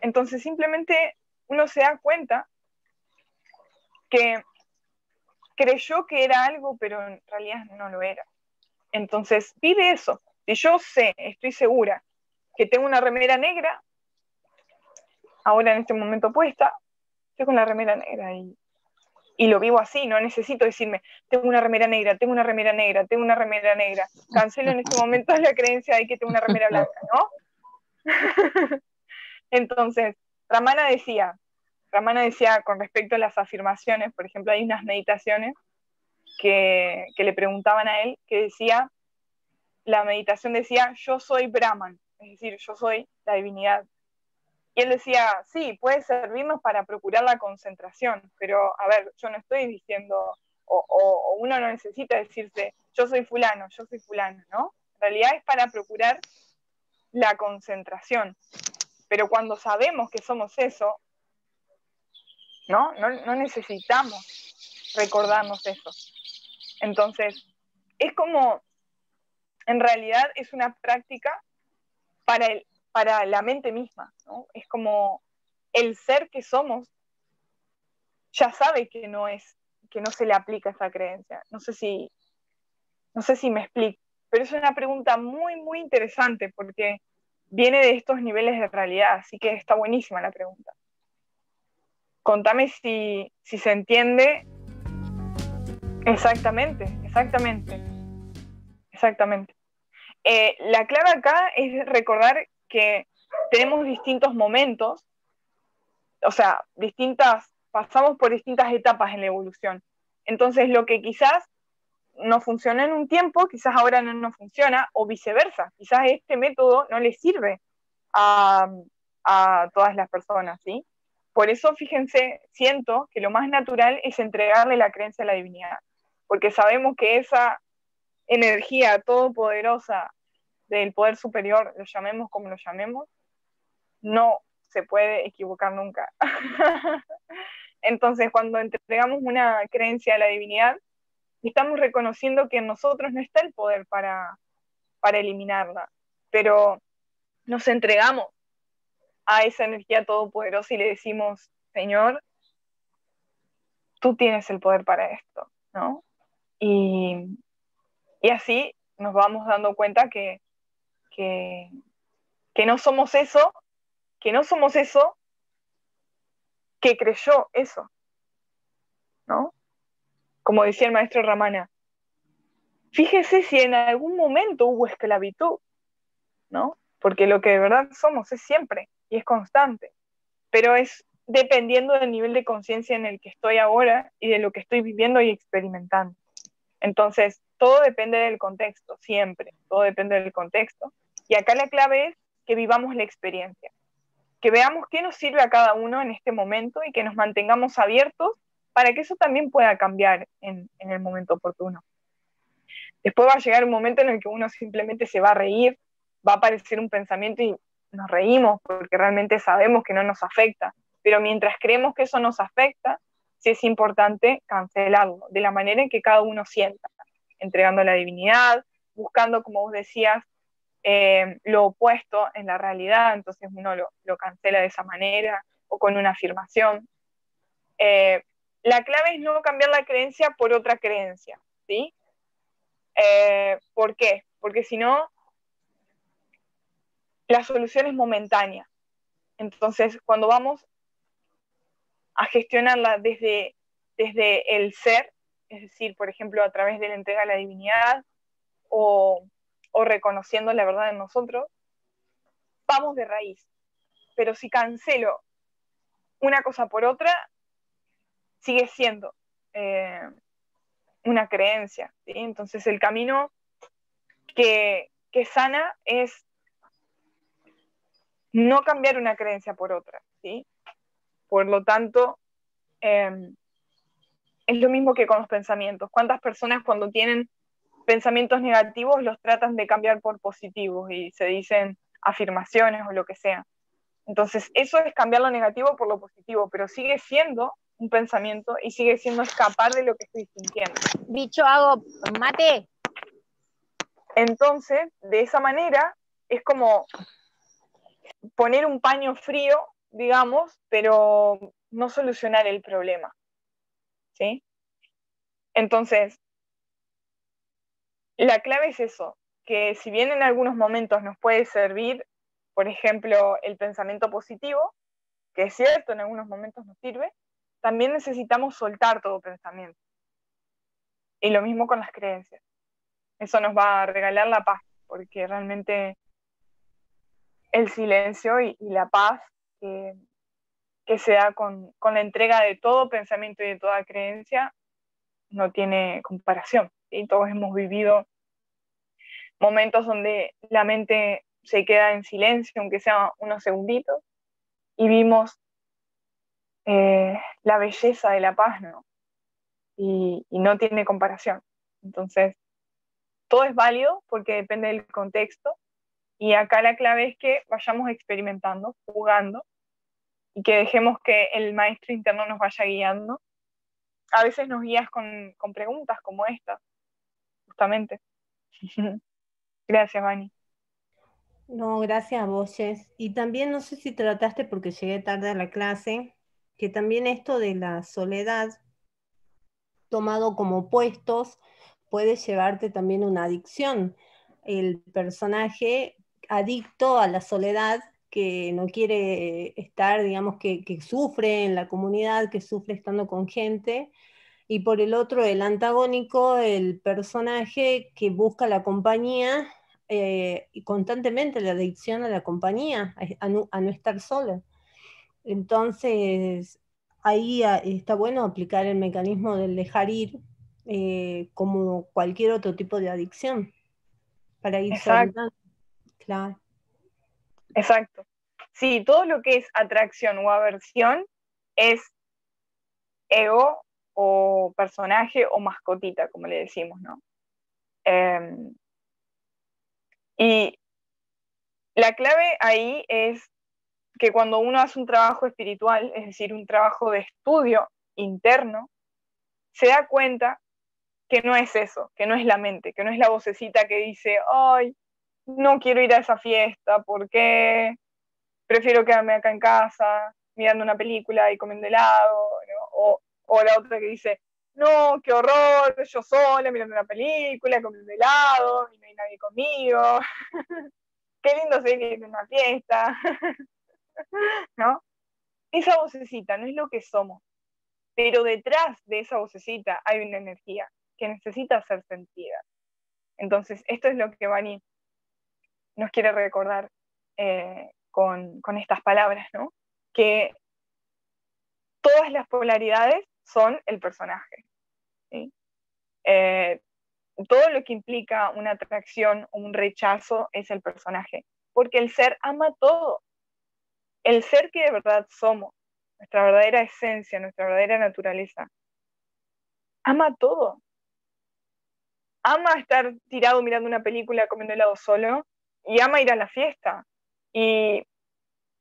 Entonces simplemente uno se da cuenta que creyó que era algo, pero en realidad no lo era. Entonces, pide eso. Si yo sé, estoy segura, que tengo una remera negra, ahora en este momento puesta, estoy con la remera negra y, y lo vivo así, no necesito decirme, tengo una remera negra, tengo una remera negra, tengo una remera negra. Cancelo en este momento la creencia de que tengo una remera blanca, ¿no? Entonces, Ramana decía, Ramana decía con respecto a las afirmaciones, por ejemplo, hay unas meditaciones que, le preguntaban a él, que decía, la meditación decía, yo soy Brahman, es decir, yo soy la divinidad. Y él decía, sí, puede servirnos para procurar la concentración, pero a ver, yo no estoy diciendo, o, uno no necesita decirse, yo soy fulano, yo soy fulano, ¿no? En realidad es para procurar la concentración. Pero cuando sabemos que somos eso, ¿no? No, necesitamos recordarnos eso. Entonces, es como, en realidad es una práctica para, el, para la mente misma, ¿no? Es como el ser que somos ya sabe que no es, que no se le aplica esa creencia. No sé si, no sé si me explico, pero es una pregunta muy, muy interesante porque viene de estos niveles de realidad, así que está buenísima la pregunta contame si, se entiende. Exactamente, exactamente. Exactamente. Eh, la clave acá es recordar que tenemos distintos momentos, o sea, distintas, pasamos por distintas etapas en la evolución. Entonces, lo que quizás no funciona en un tiempo, quizás ahora no nos funciona, o viceversa. Quizás este método no le sirve a, a todas las personas, ¿sí? Por eso, fíjense, siento que lo más natural es entregarle la creencia a la divinidad, porque sabemos que esa energía todopoderosa del poder superior, lo llamemos como lo llamemos, no se puede equivocar nunca. Entonces, cuando entregamos una creencia a la divinidad, estamos reconociendo que en nosotros no está el poder para, para eliminarla, pero nos entregamos a esa energía todopoderosa y le decimos, Señor, tú tienes el poder para esto, ¿no? Y, así nos vamos dando cuenta que, que, no somos eso, que no somos eso, que creyó eso, ¿no? Como decía el maestro Ramana, fíjese si en algún momento hubo esclavitud, ¿no? Porque lo que de verdad somos es siempre y es constante, pero es dependiendo del nivel de conciencia en el que estoy ahora y de lo que estoy viviendo y experimentando. Entonces, todo depende del contexto, siempre, todo depende del contexto. Y acá la clave es que vivamos la experiencia, que veamos qué nos sirve a cada uno en este momento y que nos mantengamos abiertos para que eso también pueda cambiar en, el momento oportuno. Después va a llegar un momento en el que uno simplemente se va a reír, va a aparecer un pensamiento y nos reímos porque realmente sabemos que no nos afecta, pero mientras creemos que eso nos afecta, sí es importante cancelarlo de la manera en que cada uno sienta, entregando la divinidad, buscando, como vos decías, eh, lo opuesto en la realidad, entonces uno lo, cancela de esa manera o con una afirmación. Eh, la clave es no cambiar la creencia por otra creencia, ¿sí? Eh, ¿Por qué? Porque si no, la solución es momentánea. Entonces, cuando vamos a gestionarla desde, desde el ser, es decir, por ejemplo, a través de la entrega a la divinidad o, reconociendo la verdad en nosotros, vamos de raíz. Pero si cancelo una cosa por otra, sigue siendo eh, una creencia. Entonces el camino que, que sana es no cambiar una creencia por otra, ¿sí? Por lo tanto, em, es lo mismo que con los pensamientos. ¿Cuántas personas cuando tienen pensamientos negativos los tratan de cambiar por positivos y se dicen, afirmaciones o lo que sea. Entonces, eso es cambiar lo negativo por lo positivo, pero sigue siendo un pensamiento y sigue siendo escapar de lo que estoy sintiendo. Bicho, hago mate. Entonces, de esa manera, es como poner un paño frío, digamos, pero no solucionar el problema. ¿Sí? Entonces, la clave es eso, que si bien en algunos momentos nos puede servir, por ejemplo, el pensamiento positivo, que es cierto, en algunos momentos nos sirve, también necesitamos soltar todo pensamiento. Y lo mismo con las creencias. Eso nos va a regalar la paz, porque realmente el silencio y, la paz que, se da con, la entrega de todo pensamiento y de toda creencia no tiene comparación. Y todos hemos vivido momentos donde la mente se queda en silencio, aunque sea unos segunditos, y vimos eh, la belleza de la paz, ¿no? Y, no tiene comparación. Entonces, todo es válido porque depende del contexto, y acá la clave es que vayamos experimentando, jugando, y que dejemos que el maestro interno nos vaya guiando. A veces nos guías con, con preguntas como esta, justamente. Gracias, Vani. No, gracias a vos. Y también no sé si trataste, porque llegué tarde a la clase, que también esto de la soledad, tomado como puestos, puede llevarte también una adicción. El personaje adicto a la soledad, que no quiere estar, digamos, que, que sufre en la comunidad, que sufre estando con gente, y por el otro, el antagónico, el personaje que busca la compañía eh, y constantemente la adicción a la compañía, a, no, estar sola. Entonces, ahí ah, está bueno aplicar el mecanismo del dejar ir eh, como cualquier otro tipo de adicción para ir Exacto. Claro. Exacto. Sí, todo lo que es atracción o aversión es ego o personaje o mascotita, como le decimos, ¿no? Em, y la clave ahí es que cuando uno hace un trabajo espiritual, es decir, un trabajo de estudio interno, se da cuenta que no es eso, que no es la mente, que no es la vocecita que dice, ay, no quiero ir a esa fiesta porque prefiero quedarme acá en casa mirando una película y comiendo helado, o, o la otra que dice, no, qué horror, yo sola mirando una película, comiendo helado, y no hay nadie conmigo. qué lindo sería ir a una fiesta. ¿No? Esa vocecita no es lo que somos, pero detrás de esa vocecita hay una energía que necesita ser sentida. Entonces, esto es lo que Vani nos quiere recordar eh, con, con estas palabras, ¿no? Que todas las polaridades son el personaje. Eh, todo lo que implica una atracción o un rechazo es el personaje, porque el ser ama todo. El ser que de verdad somos, nuestra verdadera esencia, nuestra verdadera naturaleza, ama todo. Ama estar tirado mirando una película comiendo helado solo y ama ir a la fiesta. Y,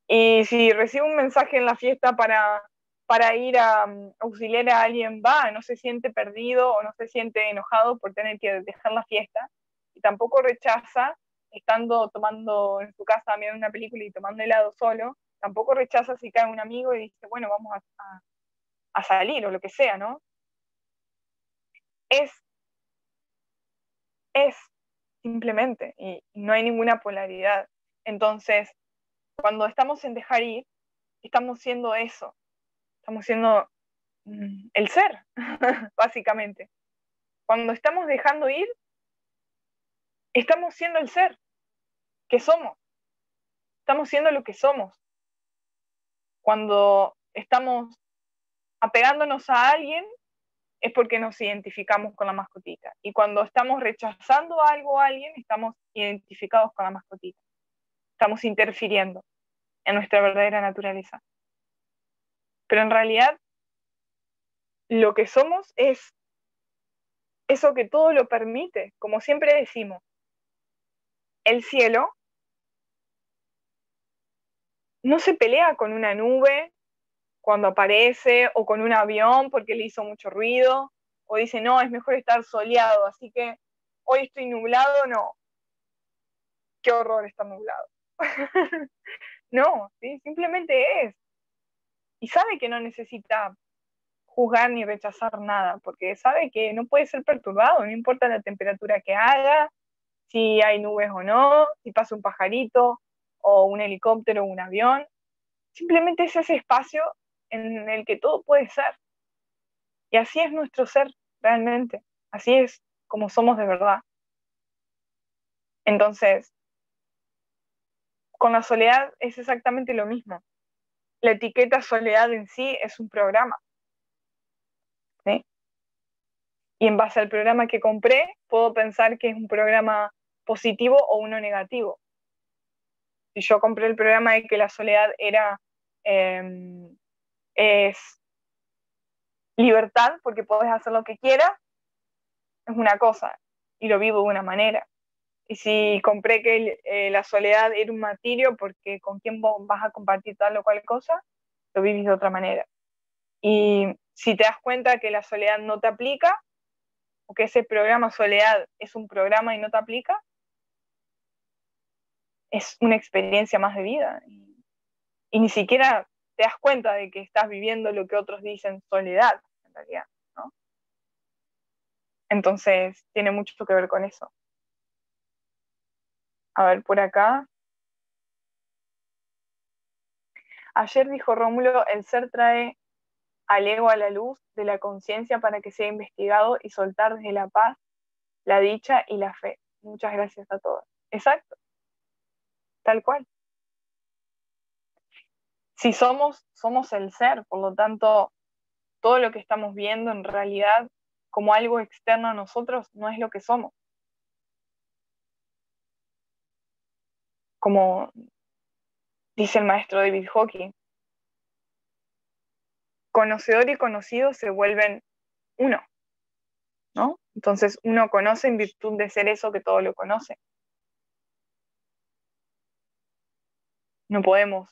y si recibe un mensaje en la fiesta para para ir a mm, auxiliar a alguien va, no se siente perdido o no se siente enojado por tener que dejar la fiesta y tampoco rechaza estando tomando en su casa mirando una película y tomando helado solo, tampoco rechaza si cae un amigo y dice, bueno, vamos a, salir o lo que sea, ¿no? Es, es simplemente, y no hay ninguna polaridad. Entonces, cuando estamos en dejar ir, estamos siendo eso, estamos siendo mm, el ser, básicamente. Cuando estamos dejando ir, estamos siendo el ser que somos. Estamos siendo lo que somos. Cuando estamos apegándonos a alguien, es porque nos identificamos con la mascotita. Y cuando estamos rechazando algo o alguien, estamos identificados con la mascotita. Estamos interfiriendo en nuestra verdadera naturaleza. Pero en realidad lo que somos es eso que todo lo permite, como siempre decimos. El cielo no se pelea con una nube cuando aparece o con un avión porque le hizo mucho ruido o dice, no, es mejor estar soleado, así que hoy estoy nublado, no. Qué horror estar nublado. no, ¿sí? simplemente es. Y sabe que no necesita juzgar ni rechazar nada, porque sabe que no puede ser perturbado, no importa la temperatura que haga, si hay nubes o no, si pasa un pajarito o un helicóptero o un avión. Simplemente es ese espacio en el que todo puede ser. Y así es nuestro ser realmente, así es como somos de verdad. Entonces, con la soledad es exactamente lo mismo. La etiqueta soledad en sí es un programa. Y en base al programa que compré, puedo pensar que es un programa positivo o uno negativo. Si yo compré el programa de que la soledad era em, es libertad, porque puedes hacer lo que quieras, es una cosa, y lo vivo de una manera. Y si compré que eh, la soledad era un martirio porque con quién vas a compartir tal o cual cosa, lo vivís de otra manera. Y si te das cuenta que la soledad no te aplica, o que ese programa soledad es un programa y no te aplica, es una experiencia más de vida. Y, ni siquiera te das cuenta de que estás viviendo lo que otros dicen soledad, en realidad. Entonces, tiene mucho que ver con eso. A ver, por acá. Ayer dijo Rómulo, el ser trae al ego a la luz de la conciencia para que sea investigado y soltar desde la paz, la dicha y la fe. Muchas gracias a todos. Exacto. Tal cual. Si somos, somos el ser, por lo tanto, todo lo que estamos viendo en realidad como algo externo a nosotros no es lo que somos. Como dice el maestro David Hawking. Conocedor y conocido se vuelven uno, ¿no? Entonces uno conoce en virtud de ser eso que todo lo conoce. No podemos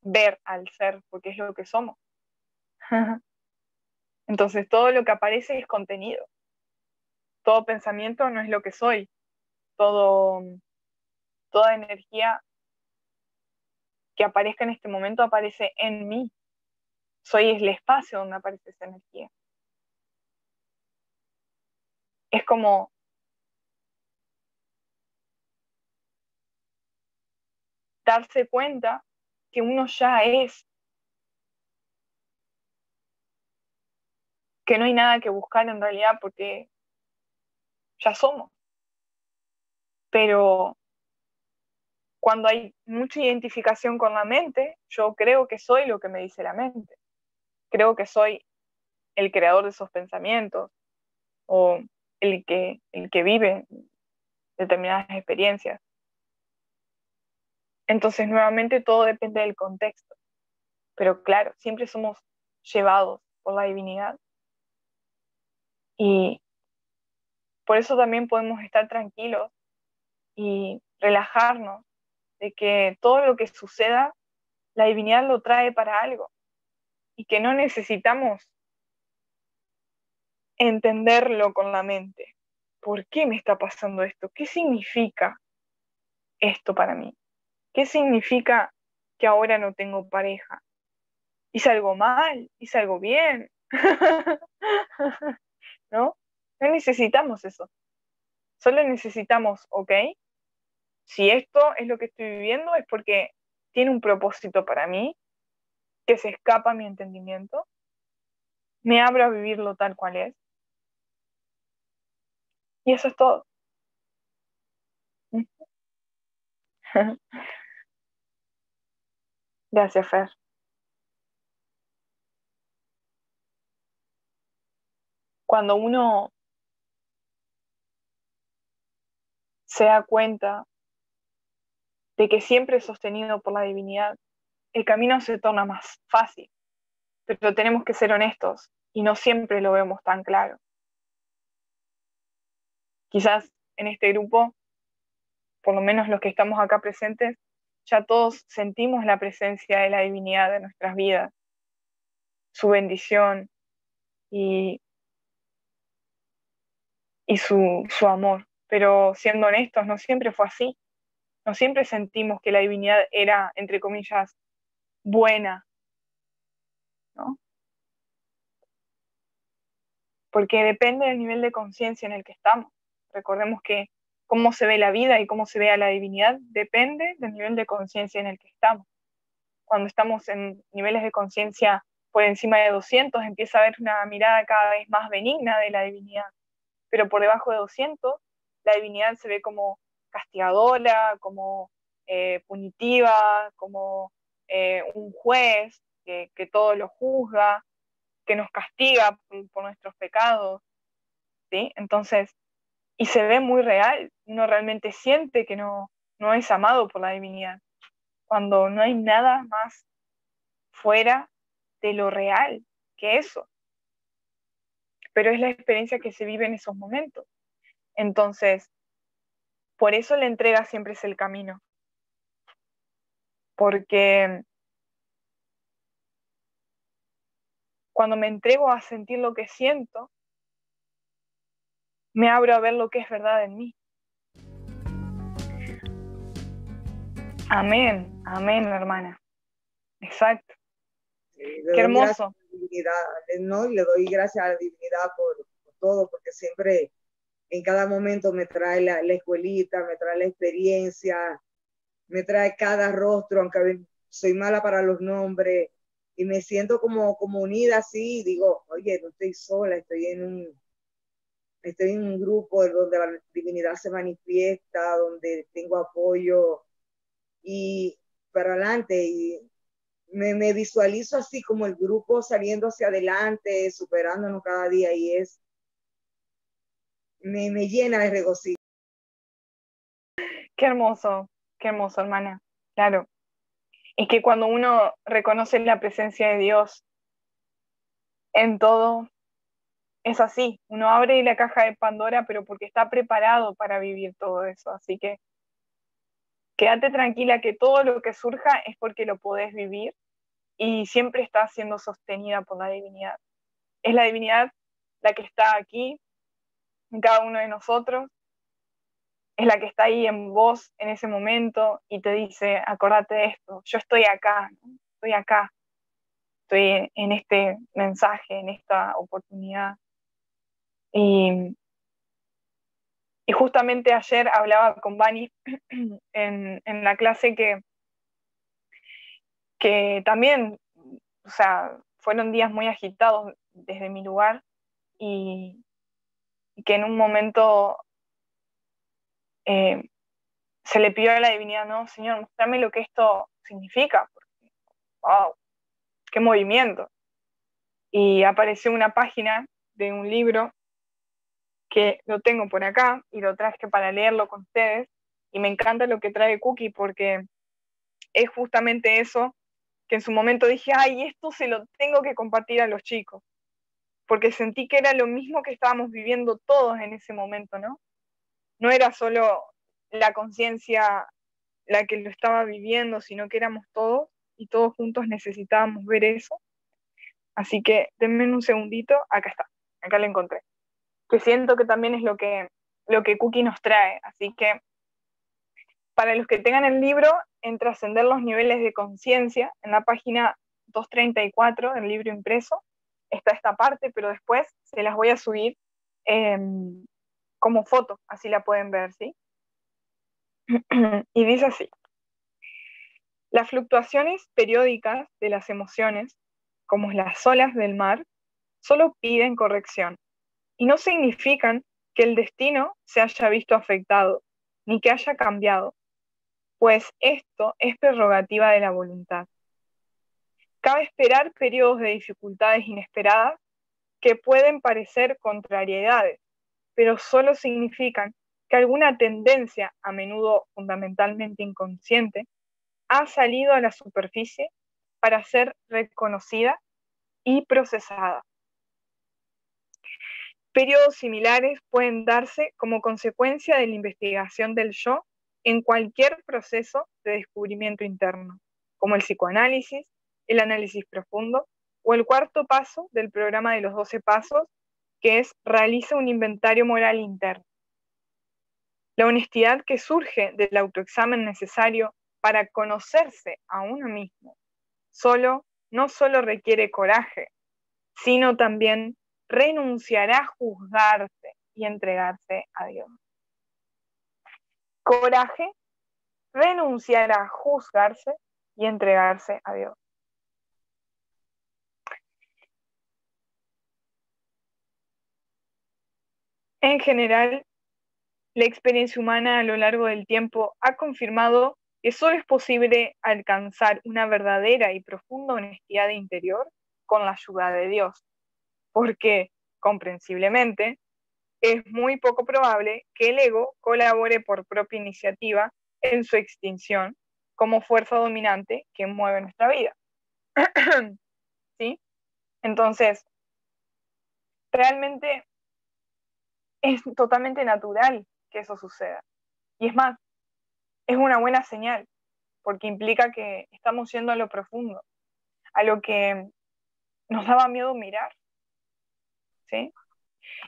ver al ser porque es lo que somos. Entonces todo lo que aparece es contenido. Todo pensamiento no es lo que soy. Todo toda energía que aparezca en este momento aparece en mí. Soy el espacio donde aparece esa energía. Es como darse cuenta que uno ya es, que no hay nada que buscar en realidad porque ya somos. Pero cuando hay mucha identificación con la mente, yo creo que soy lo que me dice la mente. Creo que soy el creador de esos pensamientos o el que, el que vive determinadas experiencias. Entonces, nuevamente, todo depende del contexto. Pero claro, siempre somos llevados por la divinidad. Y por eso también podemos estar tranquilos y relajarnos que todo lo que suceda, la divinidad lo trae para algo y que no necesitamos entenderlo con la mente. ¿Por qué me está pasando esto? ¿Qué significa esto para mí? ¿Qué significa que ahora no tengo pareja? ¿Hice algo mal? ¿Hice algo bien? ¿No? No necesitamos eso. Solo necesitamos, ok, si esto es lo que estoy viviendo es porque tiene un propósito para mí que se escapa a mi entendimiento, me abro a vivirlo tal cual es. Y eso es todo. Gracias, Fer. Cuando uno se da cuenta de que siempre sostenido por la divinidad, el camino se torna más fácil, pero tenemos que ser honestos y no siempre lo vemos tan claro. Quizás en este grupo, por lo menos los que estamos acá presentes, ya todos sentimos la presencia de la divinidad en nuestras vidas, su bendición y, y su, su amor. Pero siendo honestos, no siempre fue así. No siempre sentimos que la divinidad era, entre comillas, buena, ¿no? Porque depende del nivel de conciencia en el que estamos. Recordemos que cómo se ve la vida y cómo se ve a la divinidad depende del nivel de conciencia en el que estamos. Cuando estamos en niveles de conciencia por encima de 200, empieza a haber una mirada cada vez más benigna de la divinidad. Pero por debajo de 200, la divinidad se ve como castigadora, como eh, punitiva, como eh, un juez que, todo lo juzga, que nos castiga por, nuestros pecados. ¿sí? Entonces, y se ve muy real, uno realmente siente que no, no es amado por la divinidad, cuando no hay nada más fuera de lo real que eso. Pero es la experiencia que se vive en esos momentos. Entonces, por eso la entrega siempre es el camino. Porque cuando me entrego a sentir lo que siento, me abro a ver lo que es verdad en mí. Amén, amén, hermana. Exacto. Qué hermoso. ¿no? Le doy gracias a la divinidad por, todo, porque siempre, en cada momento me trae la, escuelita, me trae la experiencia, me trae cada rostro, aunque soy mala para los nombres, y me siento como, como unida así, digo, oye, no estoy sola, estoy en un, estoy en un grupo donde la divinidad se manifiesta, donde tengo apoyo y para adelante y me, me, visualizo así como el grupo saliendo hacia adelante, superándonos cada día y es, me, me llena de regocijo. Qué hermoso, qué hermoso, hermana. Claro. Es que cuando uno reconoce la presencia de Dios en todo, es así, uno abre la caja de Pandora, pero porque está preparado para vivir todo eso. Así que quédate tranquila que todo lo que surja es porque lo podés vivir y siempre está siendo sostenida por la divinidad. Es la divinidad la que está aquí, en cada uno de nosotros, es la que está ahí en vos en ese momento y te dice, acordate de esto, yo estoy acá, estoy acá, estoy en este mensaje, en esta oportunidad. Y, justamente ayer hablaba con Bani en, la clase que, que también, o sea, fueron días muy agitados desde mi lugar y, que en un momento eh, se le pidió a la divinidad, no, Señor, mostrame lo que esto significa. wow, qué movimiento. Y apareció una página de un libro que lo tengo por acá y lo traje para leerlo con ustedes. Y me encanta lo que trae Cookie porque es justamente eso que en su momento dije, ay, esto se lo tengo que compartir a los chicos, porque sentí que era lo mismo que estábamos viviendo todos en ese momento, ¿no? No era solo la conciencia la que lo estaba viviendo, sino que éramos todos y todos juntos necesitábamos ver eso. Así que denme un segundito, acá está, acá lo encontré que siento que también es lo que, lo que Cookie nos trae. Así que para los que tengan el libro, en Trascender los niveles de conciencia, en la página 234 del libro impreso, está esta parte, pero después se las voy a subir em, como foto, así la pueden ver, ¿sí? y dice así, las fluctuaciones periódicas de las emociones, como las olas del mar, solo piden corrección y no significan que el destino se haya visto afectado, ni que haya cambiado, pues esto es prerrogativa de la voluntad. Cabe esperar periodos de dificultades inesperadas que pueden parecer contrariedades, pero solo significan que alguna tendencia, a menudo fundamentalmente inconsciente, ha salido a la superficie para ser reconocida y procesada. Periodos similares pueden darse como consecuencia de la investigación del yo en cualquier proceso de descubrimiento interno, como el psicoanálisis, el análisis profundo o el cuarto paso del programa de los 12 pasos, que es realiza un inventario moral interno. La honestidad que surge del autoexamen necesario para conocerse a uno mismo solo no solo requiere coraje, sino también renunciará a juzgarse y entregarse a Dios. Coraje, renunciará a juzgarse y entregarse a Dios. En general, la experiencia humana a lo largo del tiempo ha confirmado que solo es posible alcanzar una verdadera y profunda honestidad interior con la ayuda de Dios, porque, comprensiblemente, es muy poco probable que el ego colabore por propia iniciativa en su extinción como fuerza dominante que mueve nuestra vida. ¿Sí? Entonces, realmente es totalmente natural que eso suceda. Y es más, es una buena señal, porque implica que estamos yendo a lo profundo, a lo que nos daba miedo mirar. ¿Sí?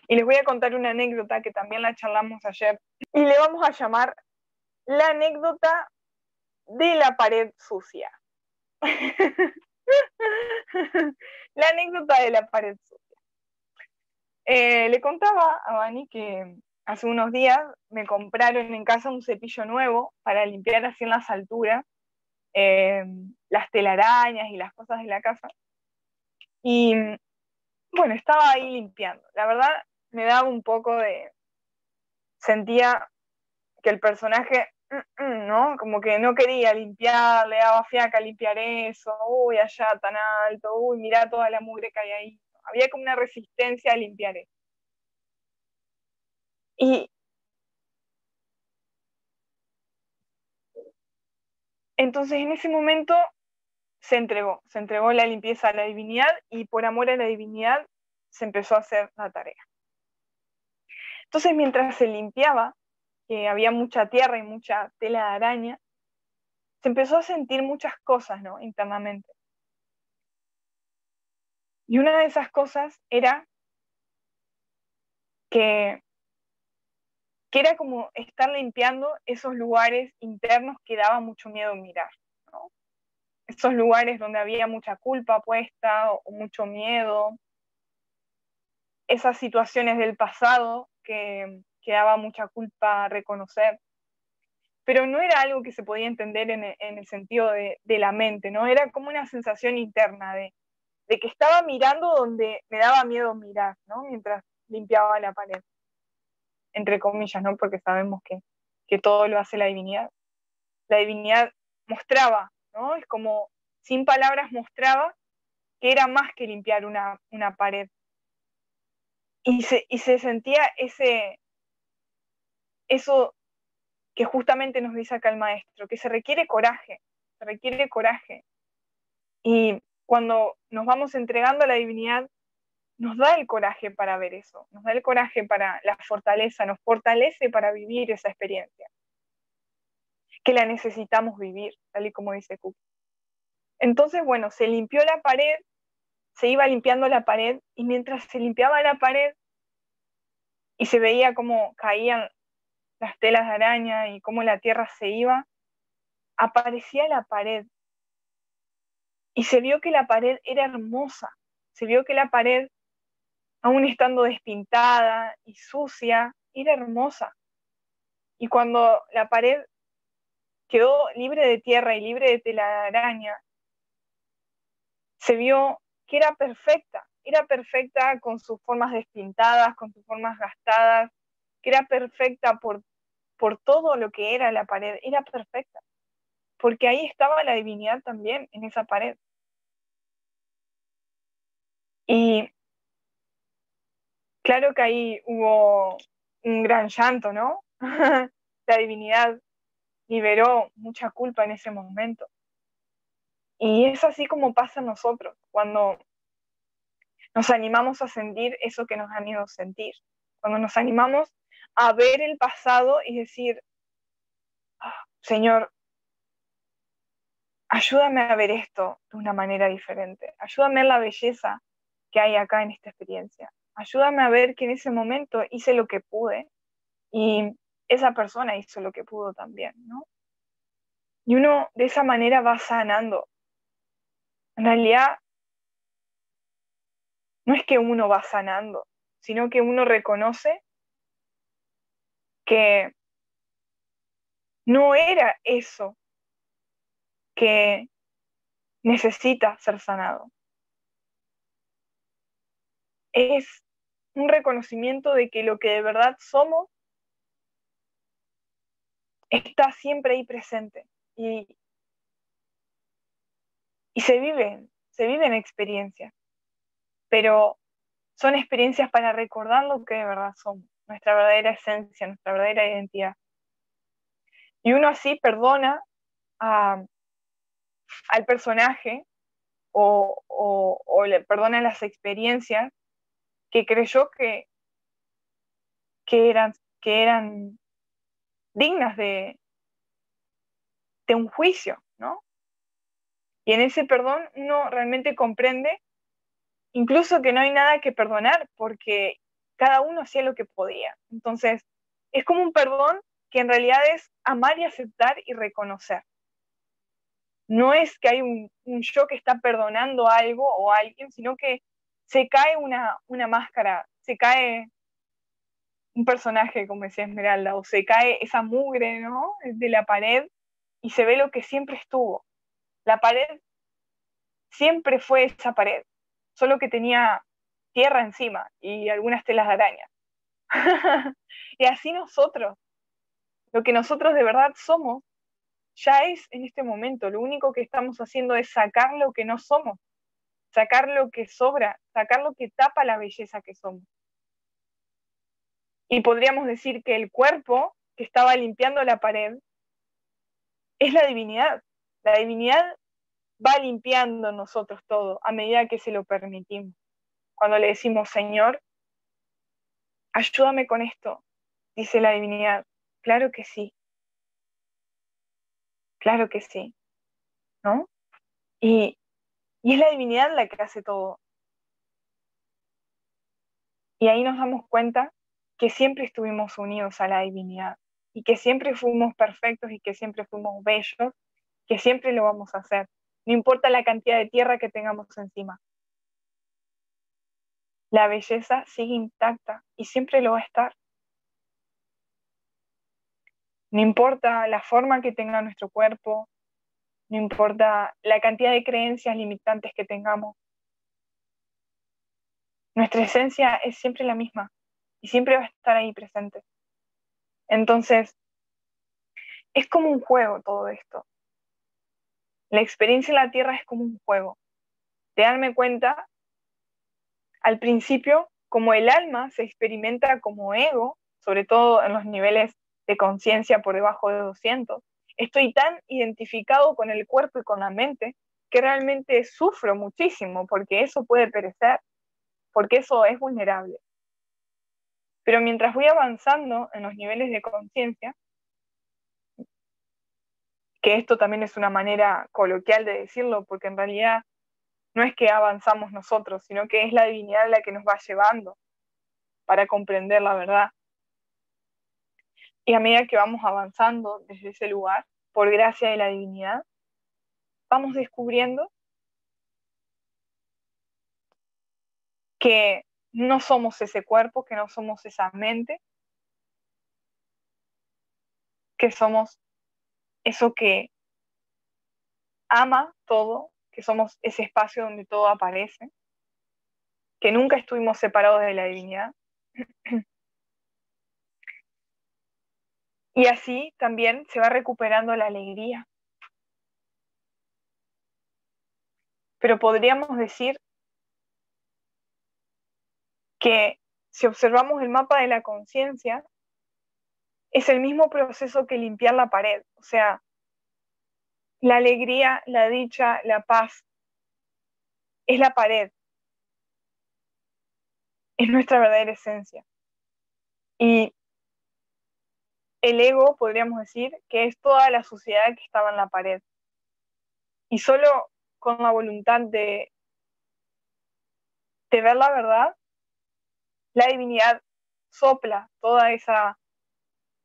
Y les voy a contar una anécdota que también la charlamos ayer y le vamos a llamar la anécdota de la pared sucia. la anécdota de la pared sucia. Eh, le contaba a Vani que hace unos días me compraron en casa un cepillo nuevo para limpiar así en las alturas eh, las telarañas y las cosas de la casa. Y bueno, estaba ahí limpiando. La verdad me daba un poco de... Sentía que el personaje, ¿no? Como que no quería limpiar, le daba fiaca limpiar eso, uy, allá tan alto, uy, mira toda la mugre que hay ahí. Había como una resistencia a limpiar eso. Y entonces en ese momento se entregó, se entregó la limpieza a la divinidad y por amor a la divinidad se empezó a hacer la tarea. Entonces mientras se limpiaba, que había mucha tierra y mucha tela de araña, se empezó a sentir muchas cosas ¿no? internamente. Y una de esas cosas era que que era como estar limpiando esos lugares internos que daba mucho miedo mirar. Esos lugares donde había mucha culpa puesta o, mucho miedo, esas situaciones del pasado que, que daba mucha culpa reconocer. Pero no era algo que se podía entender en, el sentido de, de, la mente, ¿no? Era como una sensación interna de, de que estaba mirando donde me daba miedo mirar, ¿no? Mientras limpiaba la pared entre comillas, ¿no? Porque sabemos que, todo lo hace la divinidad. La divinidad mostraba, ¿no? Es como, sin palabras mostraba que era más que limpiar una, pared. Y se, y se sentía ese, eso que justamente nos dice acá el maestro, que se requiere coraje, se requiere coraje. Y cuando nos vamos entregando a la divinidad, nos da el coraje para ver eso, nos da el coraje para la fortaleza, nos fortalece para vivir esa experiencia, que la necesitamos vivir, tal y como dice Cook. Entonces, bueno, se limpió la pared, se iba limpiando la pared y mientras se limpiaba la pared y se veía cómo caían las telas de araña y cómo la tierra se iba, aparecía la pared y se vio que la pared era hermosa, se vio que la pared aún estando despintada y sucia, era hermosa. Y cuando la pared quedó libre de tierra y libre de telaraña, se vio que era perfecta, era perfecta con sus formas despintadas, con sus formas gastadas, que era perfecta por, por todo lo que era la pared, era perfecta, porque ahí estaba la divinidad también en esa pared. Y Claro que ahí hubo un gran llanto, ¿no? la divinidad liberó mucha culpa en ese momento. Y es así como pasa a nosotros, cuando nos animamos a sentir eso que nos han ido a sentir, cuando nos animamos a ver el pasado y decir, Señor, ayúdame a ver esto de una manera diferente, ayúdame a la belleza que hay acá en esta experiencia, ayúdame a ver que en ese momento hice lo que pude y esa persona hizo lo que pudo también, ¿no? Y uno de esa manera va sanando. En realidad, no es que uno va sanando, sino que uno reconoce que no era eso que necesita ser sanado. Es un reconocimiento de que lo que de verdad somos está siempre ahí presente y, y se viven, se viven experiencias, pero son experiencias para recordar lo que de verdad somos, nuestra verdadera esencia, nuestra verdadera identidad. Y uno así perdona al personaje o, o, le perdona las experiencias que creyó que, que, eran, que eran dignas de, de un juicio, ¿no? Y en ese perdón uno realmente comprende incluso que no hay nada que perdonar porque cada uno hacía lo que podía. Entonces, es como un perdón que en realidad es amar y aceptar y reconocer. No es que hay un, yo que está perdonando algo o alguien, sino que se cae una, una máscara, se cae un personaje, como decía Esmeralda, o se cae esa mugre ¿no? de la pared y se ve lo que siempre estuvo. La pared siempre fue esa pared, solo que tenía tierra encima y algunas telas de araña. y así nosotros, lo que nosotros de verdad somos, ya es en este momento. Lo único que estamos haciendo es sacar lo que no somos, sacar lo que sobra, sacar lo que tapa la belleza que somos. Y podríamos decir que el cuerpo que estaba limpiando la pared es la divinidad. La divinidad va limpiando nosotros todo a medida que se lo permitimos. Cuando le decimos, Señor, ayúdame con esto, dice la divinidad, claro que sí, claro que sí, ¿no? Y, y es la divinidad la que hace todo. Y ahí nos damos cuenta que siempre estuvimos unidos a la divinidad y que siempre fuimos perfectos y que siempre fuimos bellos, que siempre lo vamos a hacer, no importa la cantidad de tierra que tengamos encima. La belleza sigue intacta y siempre lo va a estar. No importa la forma que tenga nuestro cuerpo, no importa la cantidad de creencias limitantes que tengamos. Nuestra esencia es siempre la misma y siempre va a estar ahí presente. Entonces, es como un juego todo esto. La experiencia en la Tierra es como un juego. De darme cuenta, al principio, como el alma se experimenta como ego, sobre todo en los niveles de conciencia por debajo de 200, estoy tan identificado con el cuerpo y con la mente que realmente sufro muchísimo porque eso puede perecer, porque eso es vulnerable. Pero mientras voy avanzando en los niveles de conciencia, que esto también es una manera coloquial de decirlo, porque en realidad no es que avanzamos nosotros, sino que es la divinidad la que nos va llevando para comprender la verdad. Y a medida que vamos avanzando desde ese lugar, por gracia de la divinidad, vamos descubriendo que no somos ese cuerpo, que no somos esa mente, que somos eso que ama todo, que somos ese espacio donde todo aparece, que nunca estuvimos separados de la divinidad. Y así también se va recuperando la alegría. Pero podríamos decir que si observamos el mapa de la conciencia, es el mismo proceso que limpiar la pared. O sea, la alegría, la dicha, la paz es la pared. Es nuestra verdadera esencia. Y el ego, podríamos decir, que es toda la suciedad que estaba en la pared. Y solo con la voluntad de, de ver la verdad, la divinidad sopla toda esa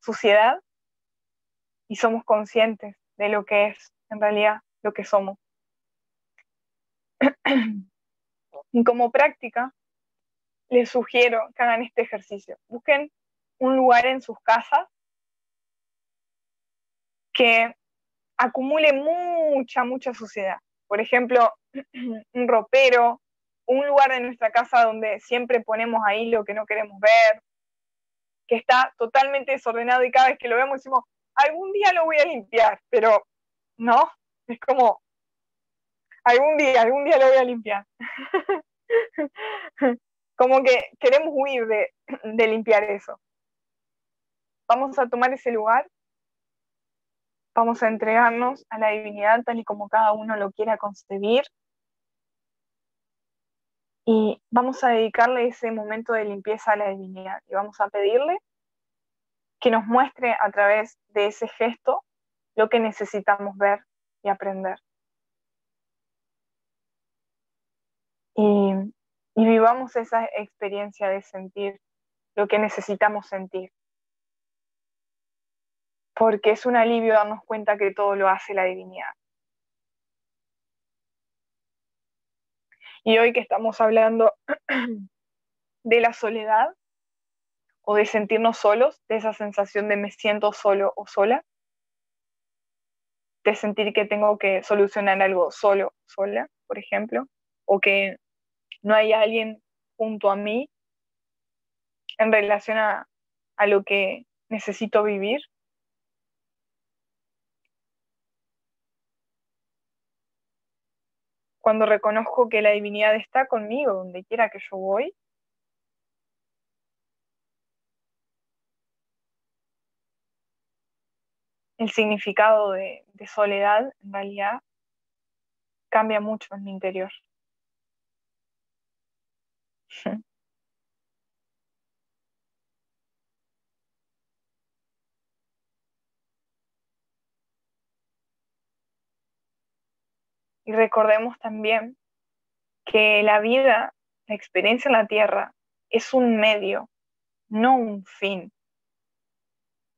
suciedad y somos conscientes de lo que es en realidad lo que somos. y como práctica, les sugiero que hagan este ejercicio. Busquen un lugar en sus casas que acumule mucha, mucha suciedad. Por ejemplo, un ropero, un lugar de nuestra casa donde siempre ponemos ahí lo que no queremos ver, que está totalmente desordenado y cada vez que lo vemos decimos, algún día lo voy a limpiar, pero no, es como, algún día, algún día lo voy a limpiar. como que queremos huir de, de limpiar eso. Vamos a tomar ese lugar Vamos a entregarnos a la divinidad tal y como cada uno lo quiera concebir. Y vamos a dedicarle ese momento de limpieza a la divinidad. Y vamos a pedirle que nos muestre a través de ese gesto lo que necesitamos ver y aprender. Y, y vivamos esa experiencia de sentir lo que necesitamos sentir porque es un alivio darnos cuenta que todo lo hace la divinidad. Y hoy que estamos hablando de la soledad o de sentirnos solos, de esa sensación de me siento solo o sola, de sentir que tengo que solucionar algo solo, sola, por ejemplo, o que no hay alguien junto a mí en relación a, a lo que necesito vivir. Cuando reconozco que la divinidad está conmigo donde quiera que yo voy, el significado de, soledad en realidad cambia mucho en mi interior. Y recordemos también que la vida, la experiencia en la tierra, es un medio, no un fin.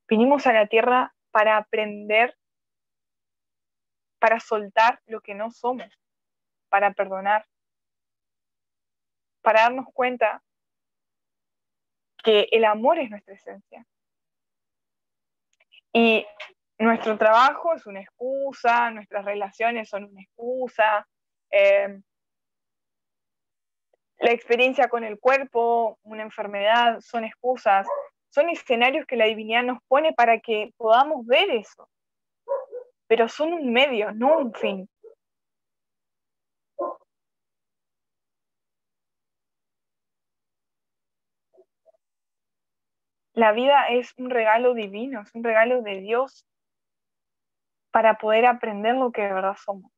Vinimos a la tierra para aprender, para soltar lo que no somos, para perdonar, para darnos cuenta que el amor es nuestra esencia. Y nuestro trabajo es una excusa, nuestras relaciones son una excusa, eh, la experiencia con el cuerpo, una enfermedad, son excusas, son escenarios que la divinidad nos pone para que podamos ver eso, pero son un medio, no un fin. La vida es un regalo divino, es un regalo de Dios para poder aprender lo que de verdad somos,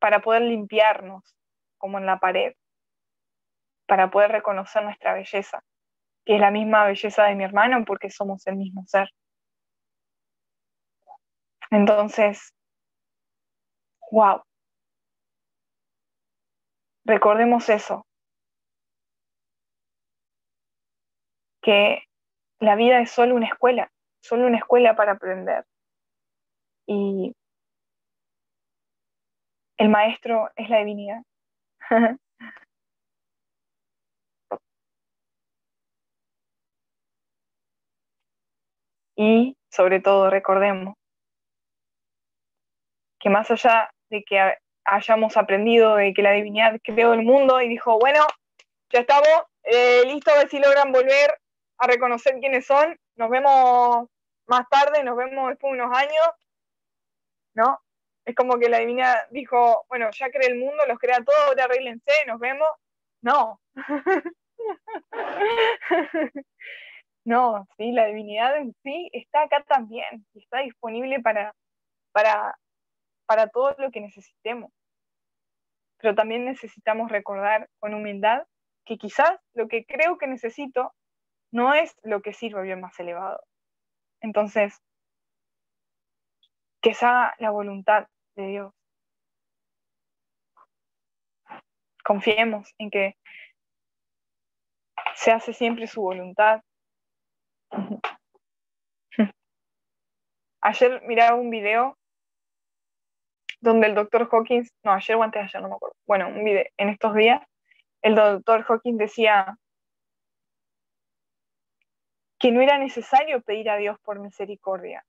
para poder limpiarnos como en la pared, para poder reconocer nuestra belleza, que es la misma belleza de mi hermano porque somos el mismo ser. Entonces, wow, recordemos eso, que la vida es solo una escuela, solo una escuela para aprender y el maestro es la divinidad. y sobre todo recordemos que más allá de que hayamos aprendido de que la divinidad creó el mundo y dijo, bueno, ya estamos, eh, listo, a ver si logran volver a reconocer quiénes son, nos vemos más tarde, nos vemos después de unos años, ¿no? Es como que la divina dijo, bueno, ya creé el mundo, los crea todos, ahora arreglense, nos vemos. No. no, sí, la divinidad en sí está acá también, está disponible para, para, para todo lo que necesitemos. Pero también necesitamos recordar con humildad que quizás lo que creo que necesito no es lo que sirve bien más elevado, Entonces, que se haga la voluntad de Dios. Confiemos en que se hace siempre su voluntad. Ayer miraba un video donde el doctor Hawkins, no, ayer o antes de ayer, no me acuerdo, bueno, un video, en estos días, el doctor Hawkins decía que no era necesario pedir a Dios por misericordia.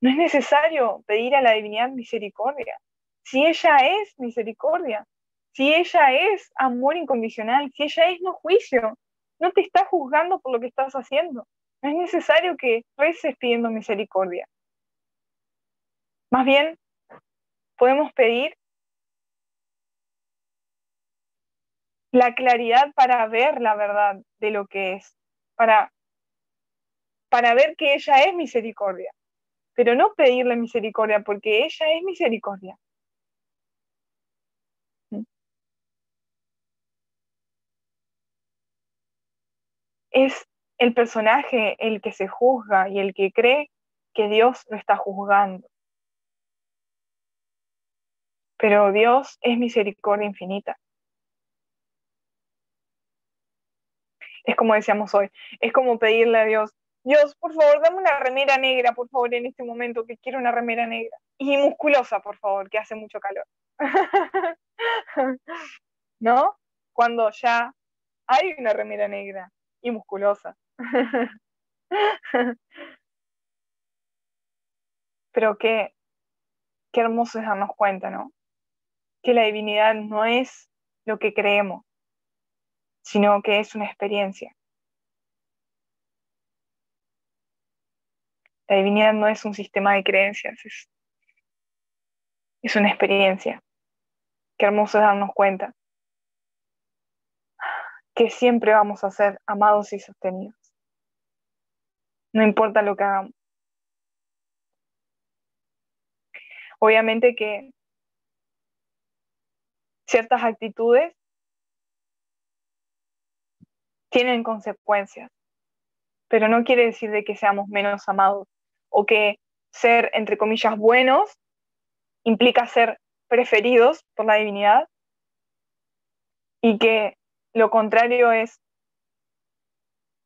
No es necesario pedir a la divinidad misericordia. Si ella es misericordia, si ella es amor incondicional, si ella es no juicio, no te está juzgando por lo que estás haciendo. No es necesario que reces pidiendo misericordia. Más bien, podemos pedir la claridad para ver la verdad de lo que es, para, para ver que ella es misericordia, pero no pedirle misericordia porque ella es misericordia. Es el personaje el que se juzga y el que cree que Dios lo está juzgando. Pero Dios es misericordia infinita. Es como decíamos hoy, es como pedirle a Dios, Dios, por favor, dame una remera negra, por favor, en este momento, que quiero una remera negra. Y musculosa, por favor, que hace mucho calor. ¿No? Cuando ya hay una remera negra y musculosa. Pero qué, qué hermoso es darnos cuenta, ¿no? Que la divinidad no es lo que creemos, sino que es una experiencia. La divinidad no es un sistema de creencias, es, es una experiencia. Qué hermoso es darnos cuenta que siempre vamos a ser amados y sostenidos. No importa lo que hagamos. Obviamente que ciertas actitudes tienen consecuencias, pero no quiere decir de que seamos menos amados o que ser, entre comillas, buenos implica ser preferidos por la divinidad y que lo contrario es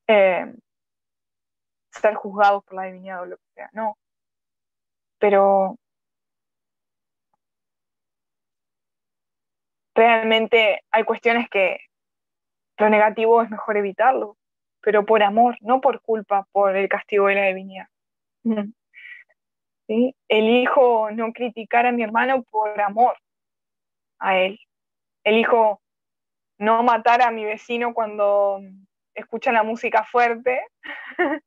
eh, ser juzgados por la divinidad o lo que sea, no. Pero realmente hay cuestiones que lo negativo es mejor evitarlo, pero por amor, no por culpa, por el castigo de la divinidad. ¿Sí? Elijo no criticar a mi hermano por amor a él. Elijo no matar a mi vecino cuando escucha la música fuerte,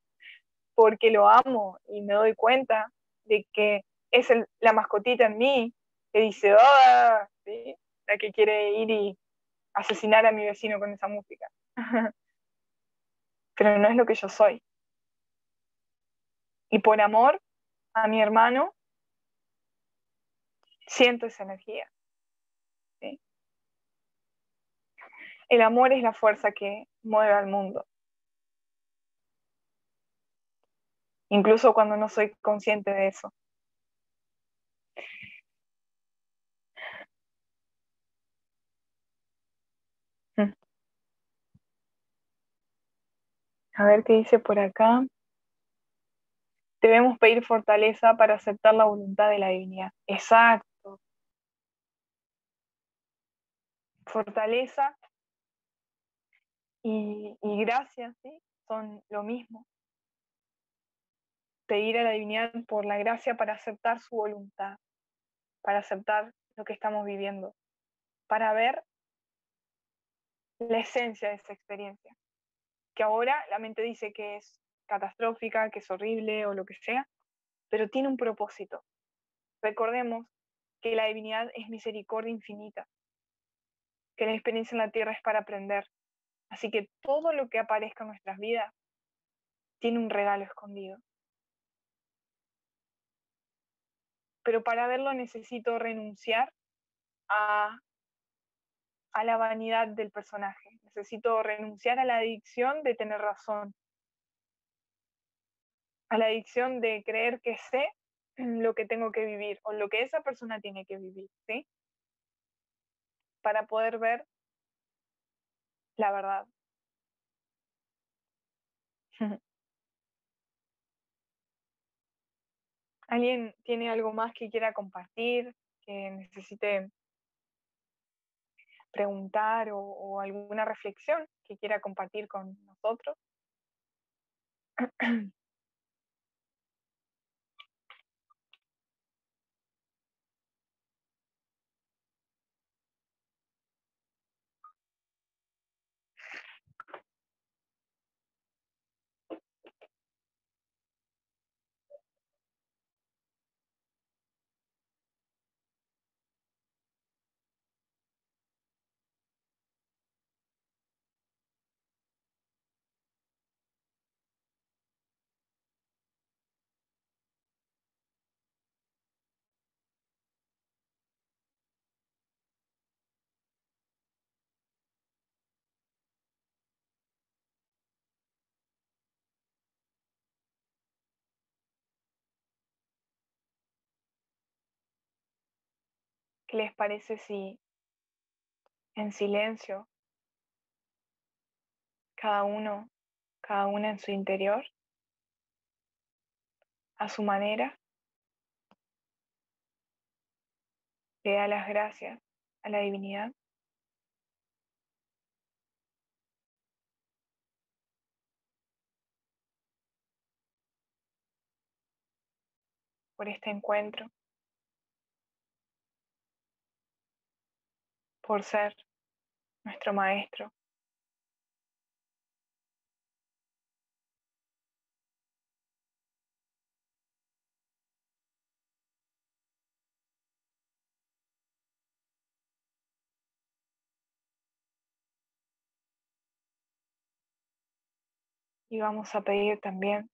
porque lo amo y me doy cuenta de que es la mascotita en mí que dice, ¡ah! la que quiere ir y asesinar a mi vecino con esa música. Pero no es lo que yo soy. Y por amor a mi hermano, siento esa energía. El amor es la fuerza que mueve al mundo. Incluso cuando no soy consciente de eso. Hmm. A ver qué dice por acá. Debemos pedir fortaleza para aceptar la voluntad de la divinidad. Exacto. Fortaleza y, gracias, ¿sí? Son lo mismo. Pedir a la divinidad por la gracia para aceptar su voluntad, para aceptar lo que estamos viviendo, para ver la esencia de esa experiencia. Que ahora la mente dice que es catastrófica, que es horrible o lo que sea, pero tiene un propósito. Recordemos que la divinidad es misericordia infinita, que la experiencia en la tierra es para aprender, Así que todo lo que aparezca en nuestras vidas tiene un regalo escondido. Pero para verlo necesito renunciar a, a la vanidad del personaje. Necesito renunciar a la adicción de tener razón. A la adicción de creer que sé lo que tengo que vivir o lo que esa persona tiene que vivir, ¿sí? Para poder ver la verdad. ¿Alguien tiene algo más que quiera compartir, que necesite preguntar o, alguna reflexión que quiera compartir con nosotros? les parece si en silencio cada uno, cada una en su interior, a su manera, le da las gracias a la divinidad? por este encuentro. Por ser nuestro maestro. Y vamos a pedir también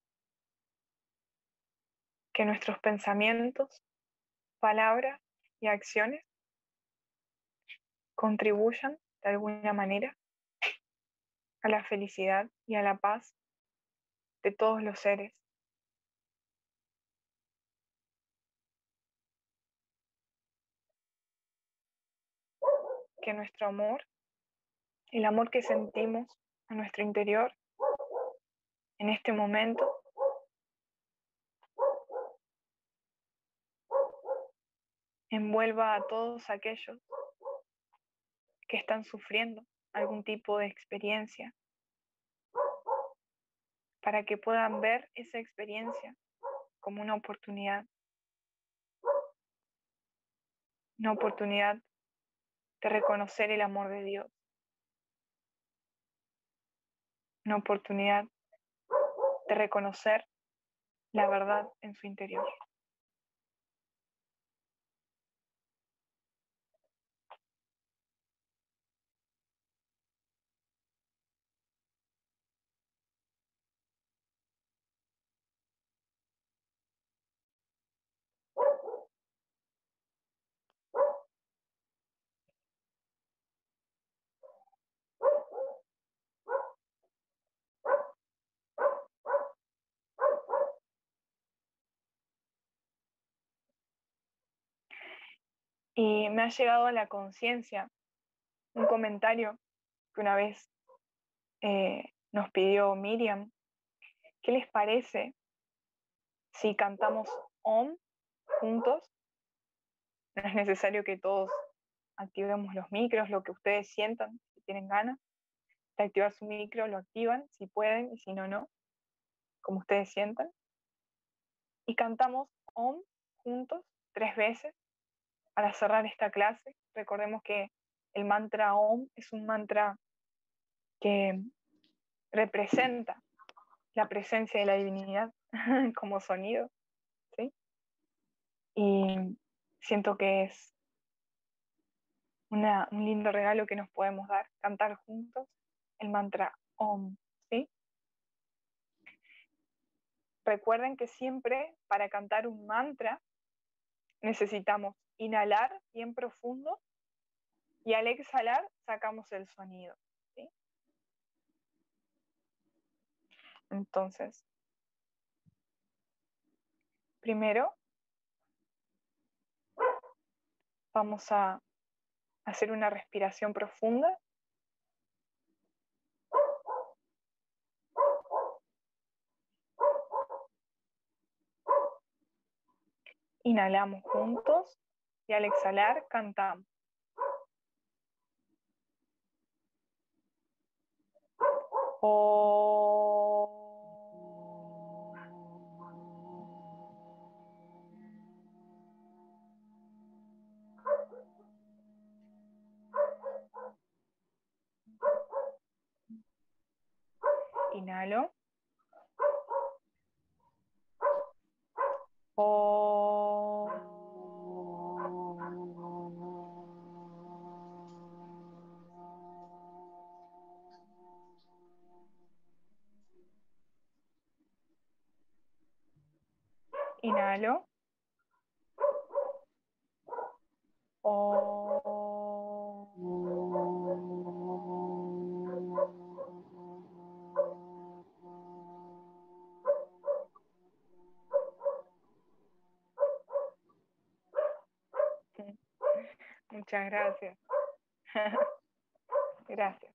que nuestros pensamientos, palabras y acciones contribuyan de alguna manera a la felicidad y a la paz de todos los seres. Que nuestro amor, el amor que sentimos a nuestro interior en este momento, envuelva a todos aquellos que están sufriendo algún tipo de experiencia, para que puedan ver esa experiencia como una oportunidad, una oportunidad de reconocer el amor de Dios, una oportunidad de reconocer la verdad en su interior. Y me ha llegado a la conciencia un comentario que una vez eh, nos pidió Miriam. ¿Qué les parece si cantamos OM juntos? No es necesario que todos activemos los micros, lo que ustedes sientan, si tienen ganas de activar su micro, lo activan, si pueden, y si no, no, como ustedes sientan. Y cantamos OM juntos tres veces para cerrar esta clase, recordemos que el mantra OM es un mantra que representa la presencia de la divinidad como sonido, ¿sí? Y siento que es un lindo regalo que nos podemos dar, cantar juntos el mantra OM, ¿sí? Recuerden que siempre para cantar un mantra necesitamos inhalar bien profundo y al exhalar sacamos el sonido. Entonces, Primero, vamos a hacer una respiración profunda. Inhalamos juntos y al exhalar cantamos. Inhalo. Inhalo. Muchas gracias. gracias.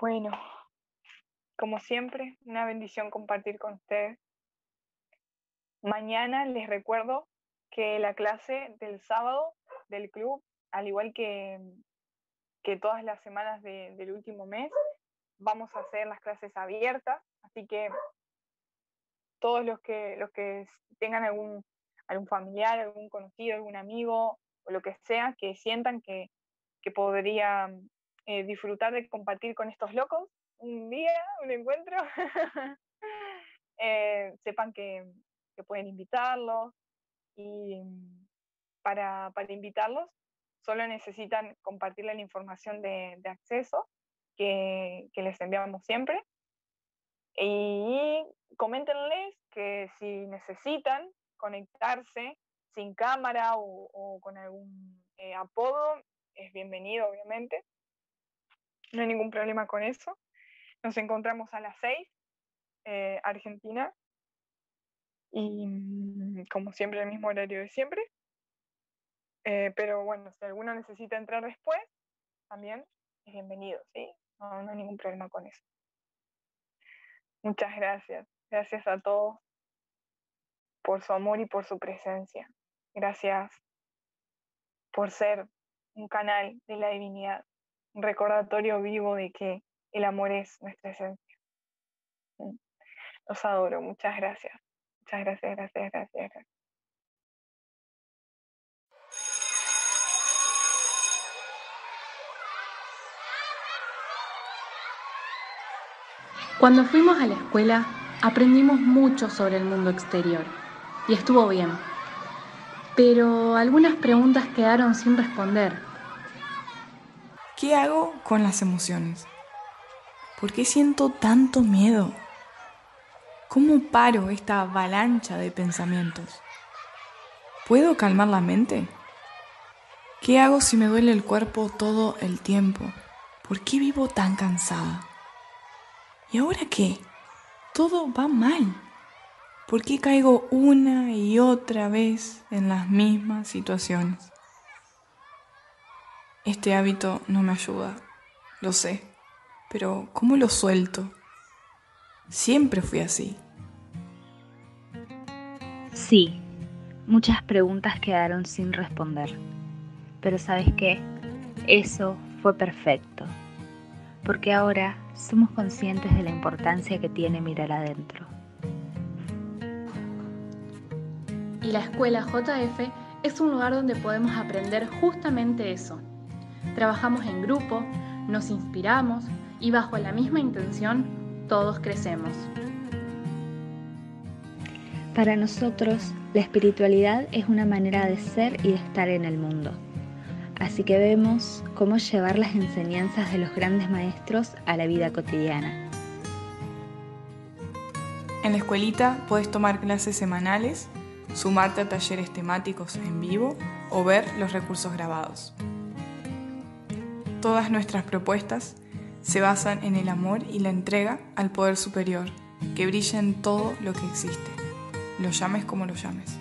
Bueno, como siempre, una bendición compartir con ustedes. Mañana les recuerdo que la clase del sábado del club, al igual que, que todas las semanas del último mes, vamos a hacer las clases abiertas, así que todos los que, los que tengan algún, algún familiar, algún conocido, algún amigo o lo que sea, que sientan que, que podrían eh, disfrutar de compartir con estos locos un día, un encuentro, eh, sepan que, pueden invitarlos y para, invitarlos solo necesitan compartirle la información de, acceso que, que les enviamos siempre y coméntenles que si necesitan conectarse sin cámara o, con algún eh, apodo, es bienvenido, obviamente. No hay ningún problema con eso. Nos encontramos a las 6, eh, Argentina, y mm, como siempre, el mismo horario de siempre. Eh, pero bueno, si alguno necesita entrar después, también es bienvenido, ¿sí? no hay ningún problema con eso. Muchas gracias. Gracias a todos por su amor y por su presencia. Gracias por ser un canal de la divinidad, un recordatorio vivo de que el amor es nuestra esencia. Mm. Los adoro. Muchas gracias. Muchas gracias, gracias, gracias, gracias. Cuando fuimos a la escuela, aprendimos mucho sobre el mundo exterior y estuvo bien. Pero algunas preguntas quedaron sin responder. ¿Qué hago con las emociones? ¿Por qué siento tanto miedo? ¿Cómo paro esta avalancha de pensamientos? ¿Puedo calmar la mente? ¿Qué hago si me duele el cuerpo todo el tiempo? ¿Por qué vivo tan cansada? ¿Y ahora qué? Todo va mal. ¿Por qué caigo una y otra vez en las mismas situaciones? Este hábito no me ayuda, lo sé, pero ¿cómo lo suelto? Siempre fui así. Sí, muchas preguntas quedaron sin responder, pero ¿sabes qué? Eso fue perfecto porque ahora somos conscientes de la importancia que tiene mirar adentro. Y la escuela JF es un lugar donde podemos aprender justamente eso. Trabajamos en grupo, nos inspiramos y bajo la misma intención todos crecemos. Para nosotros, la espiritualidad es una manera de ser y de estar en el mundo. Así que vemos cómo llevar las enseñanzas de los grandes maestros a la vida cotidiana. En la escuelita puedes tomar clases semanales, sumarte a talleres temáticos en vivo o ver los recursos grabados. Todas nuestras propuestas se basan en el amor y la entrega al poder superior, que brilla en todo lo que existe, lo llames como lo llames.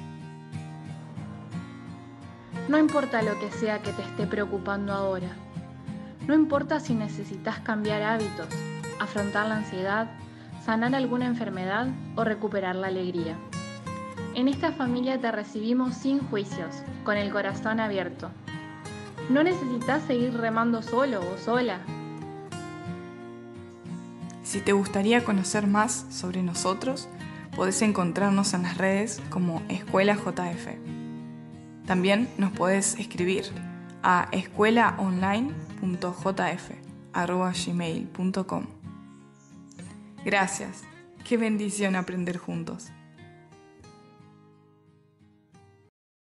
No importa lo que sea que te esté preocupando ahora. No importa si necesitas cambiar hábitos, afrontar la ansiedad, sanar alguna enfermedad o recuperar la alegría. En esta familia te recibimos sin juicios, con el corazón abierto. No necesitas seguir remando solo o sola. Si te gustaría conocer más sobre nosotros, podés encontrarnos en las redes como Escuela JF. También nos podés escribir a escuelaonline.jf.gmail.com Gracias. Qué bendición aprender juntos.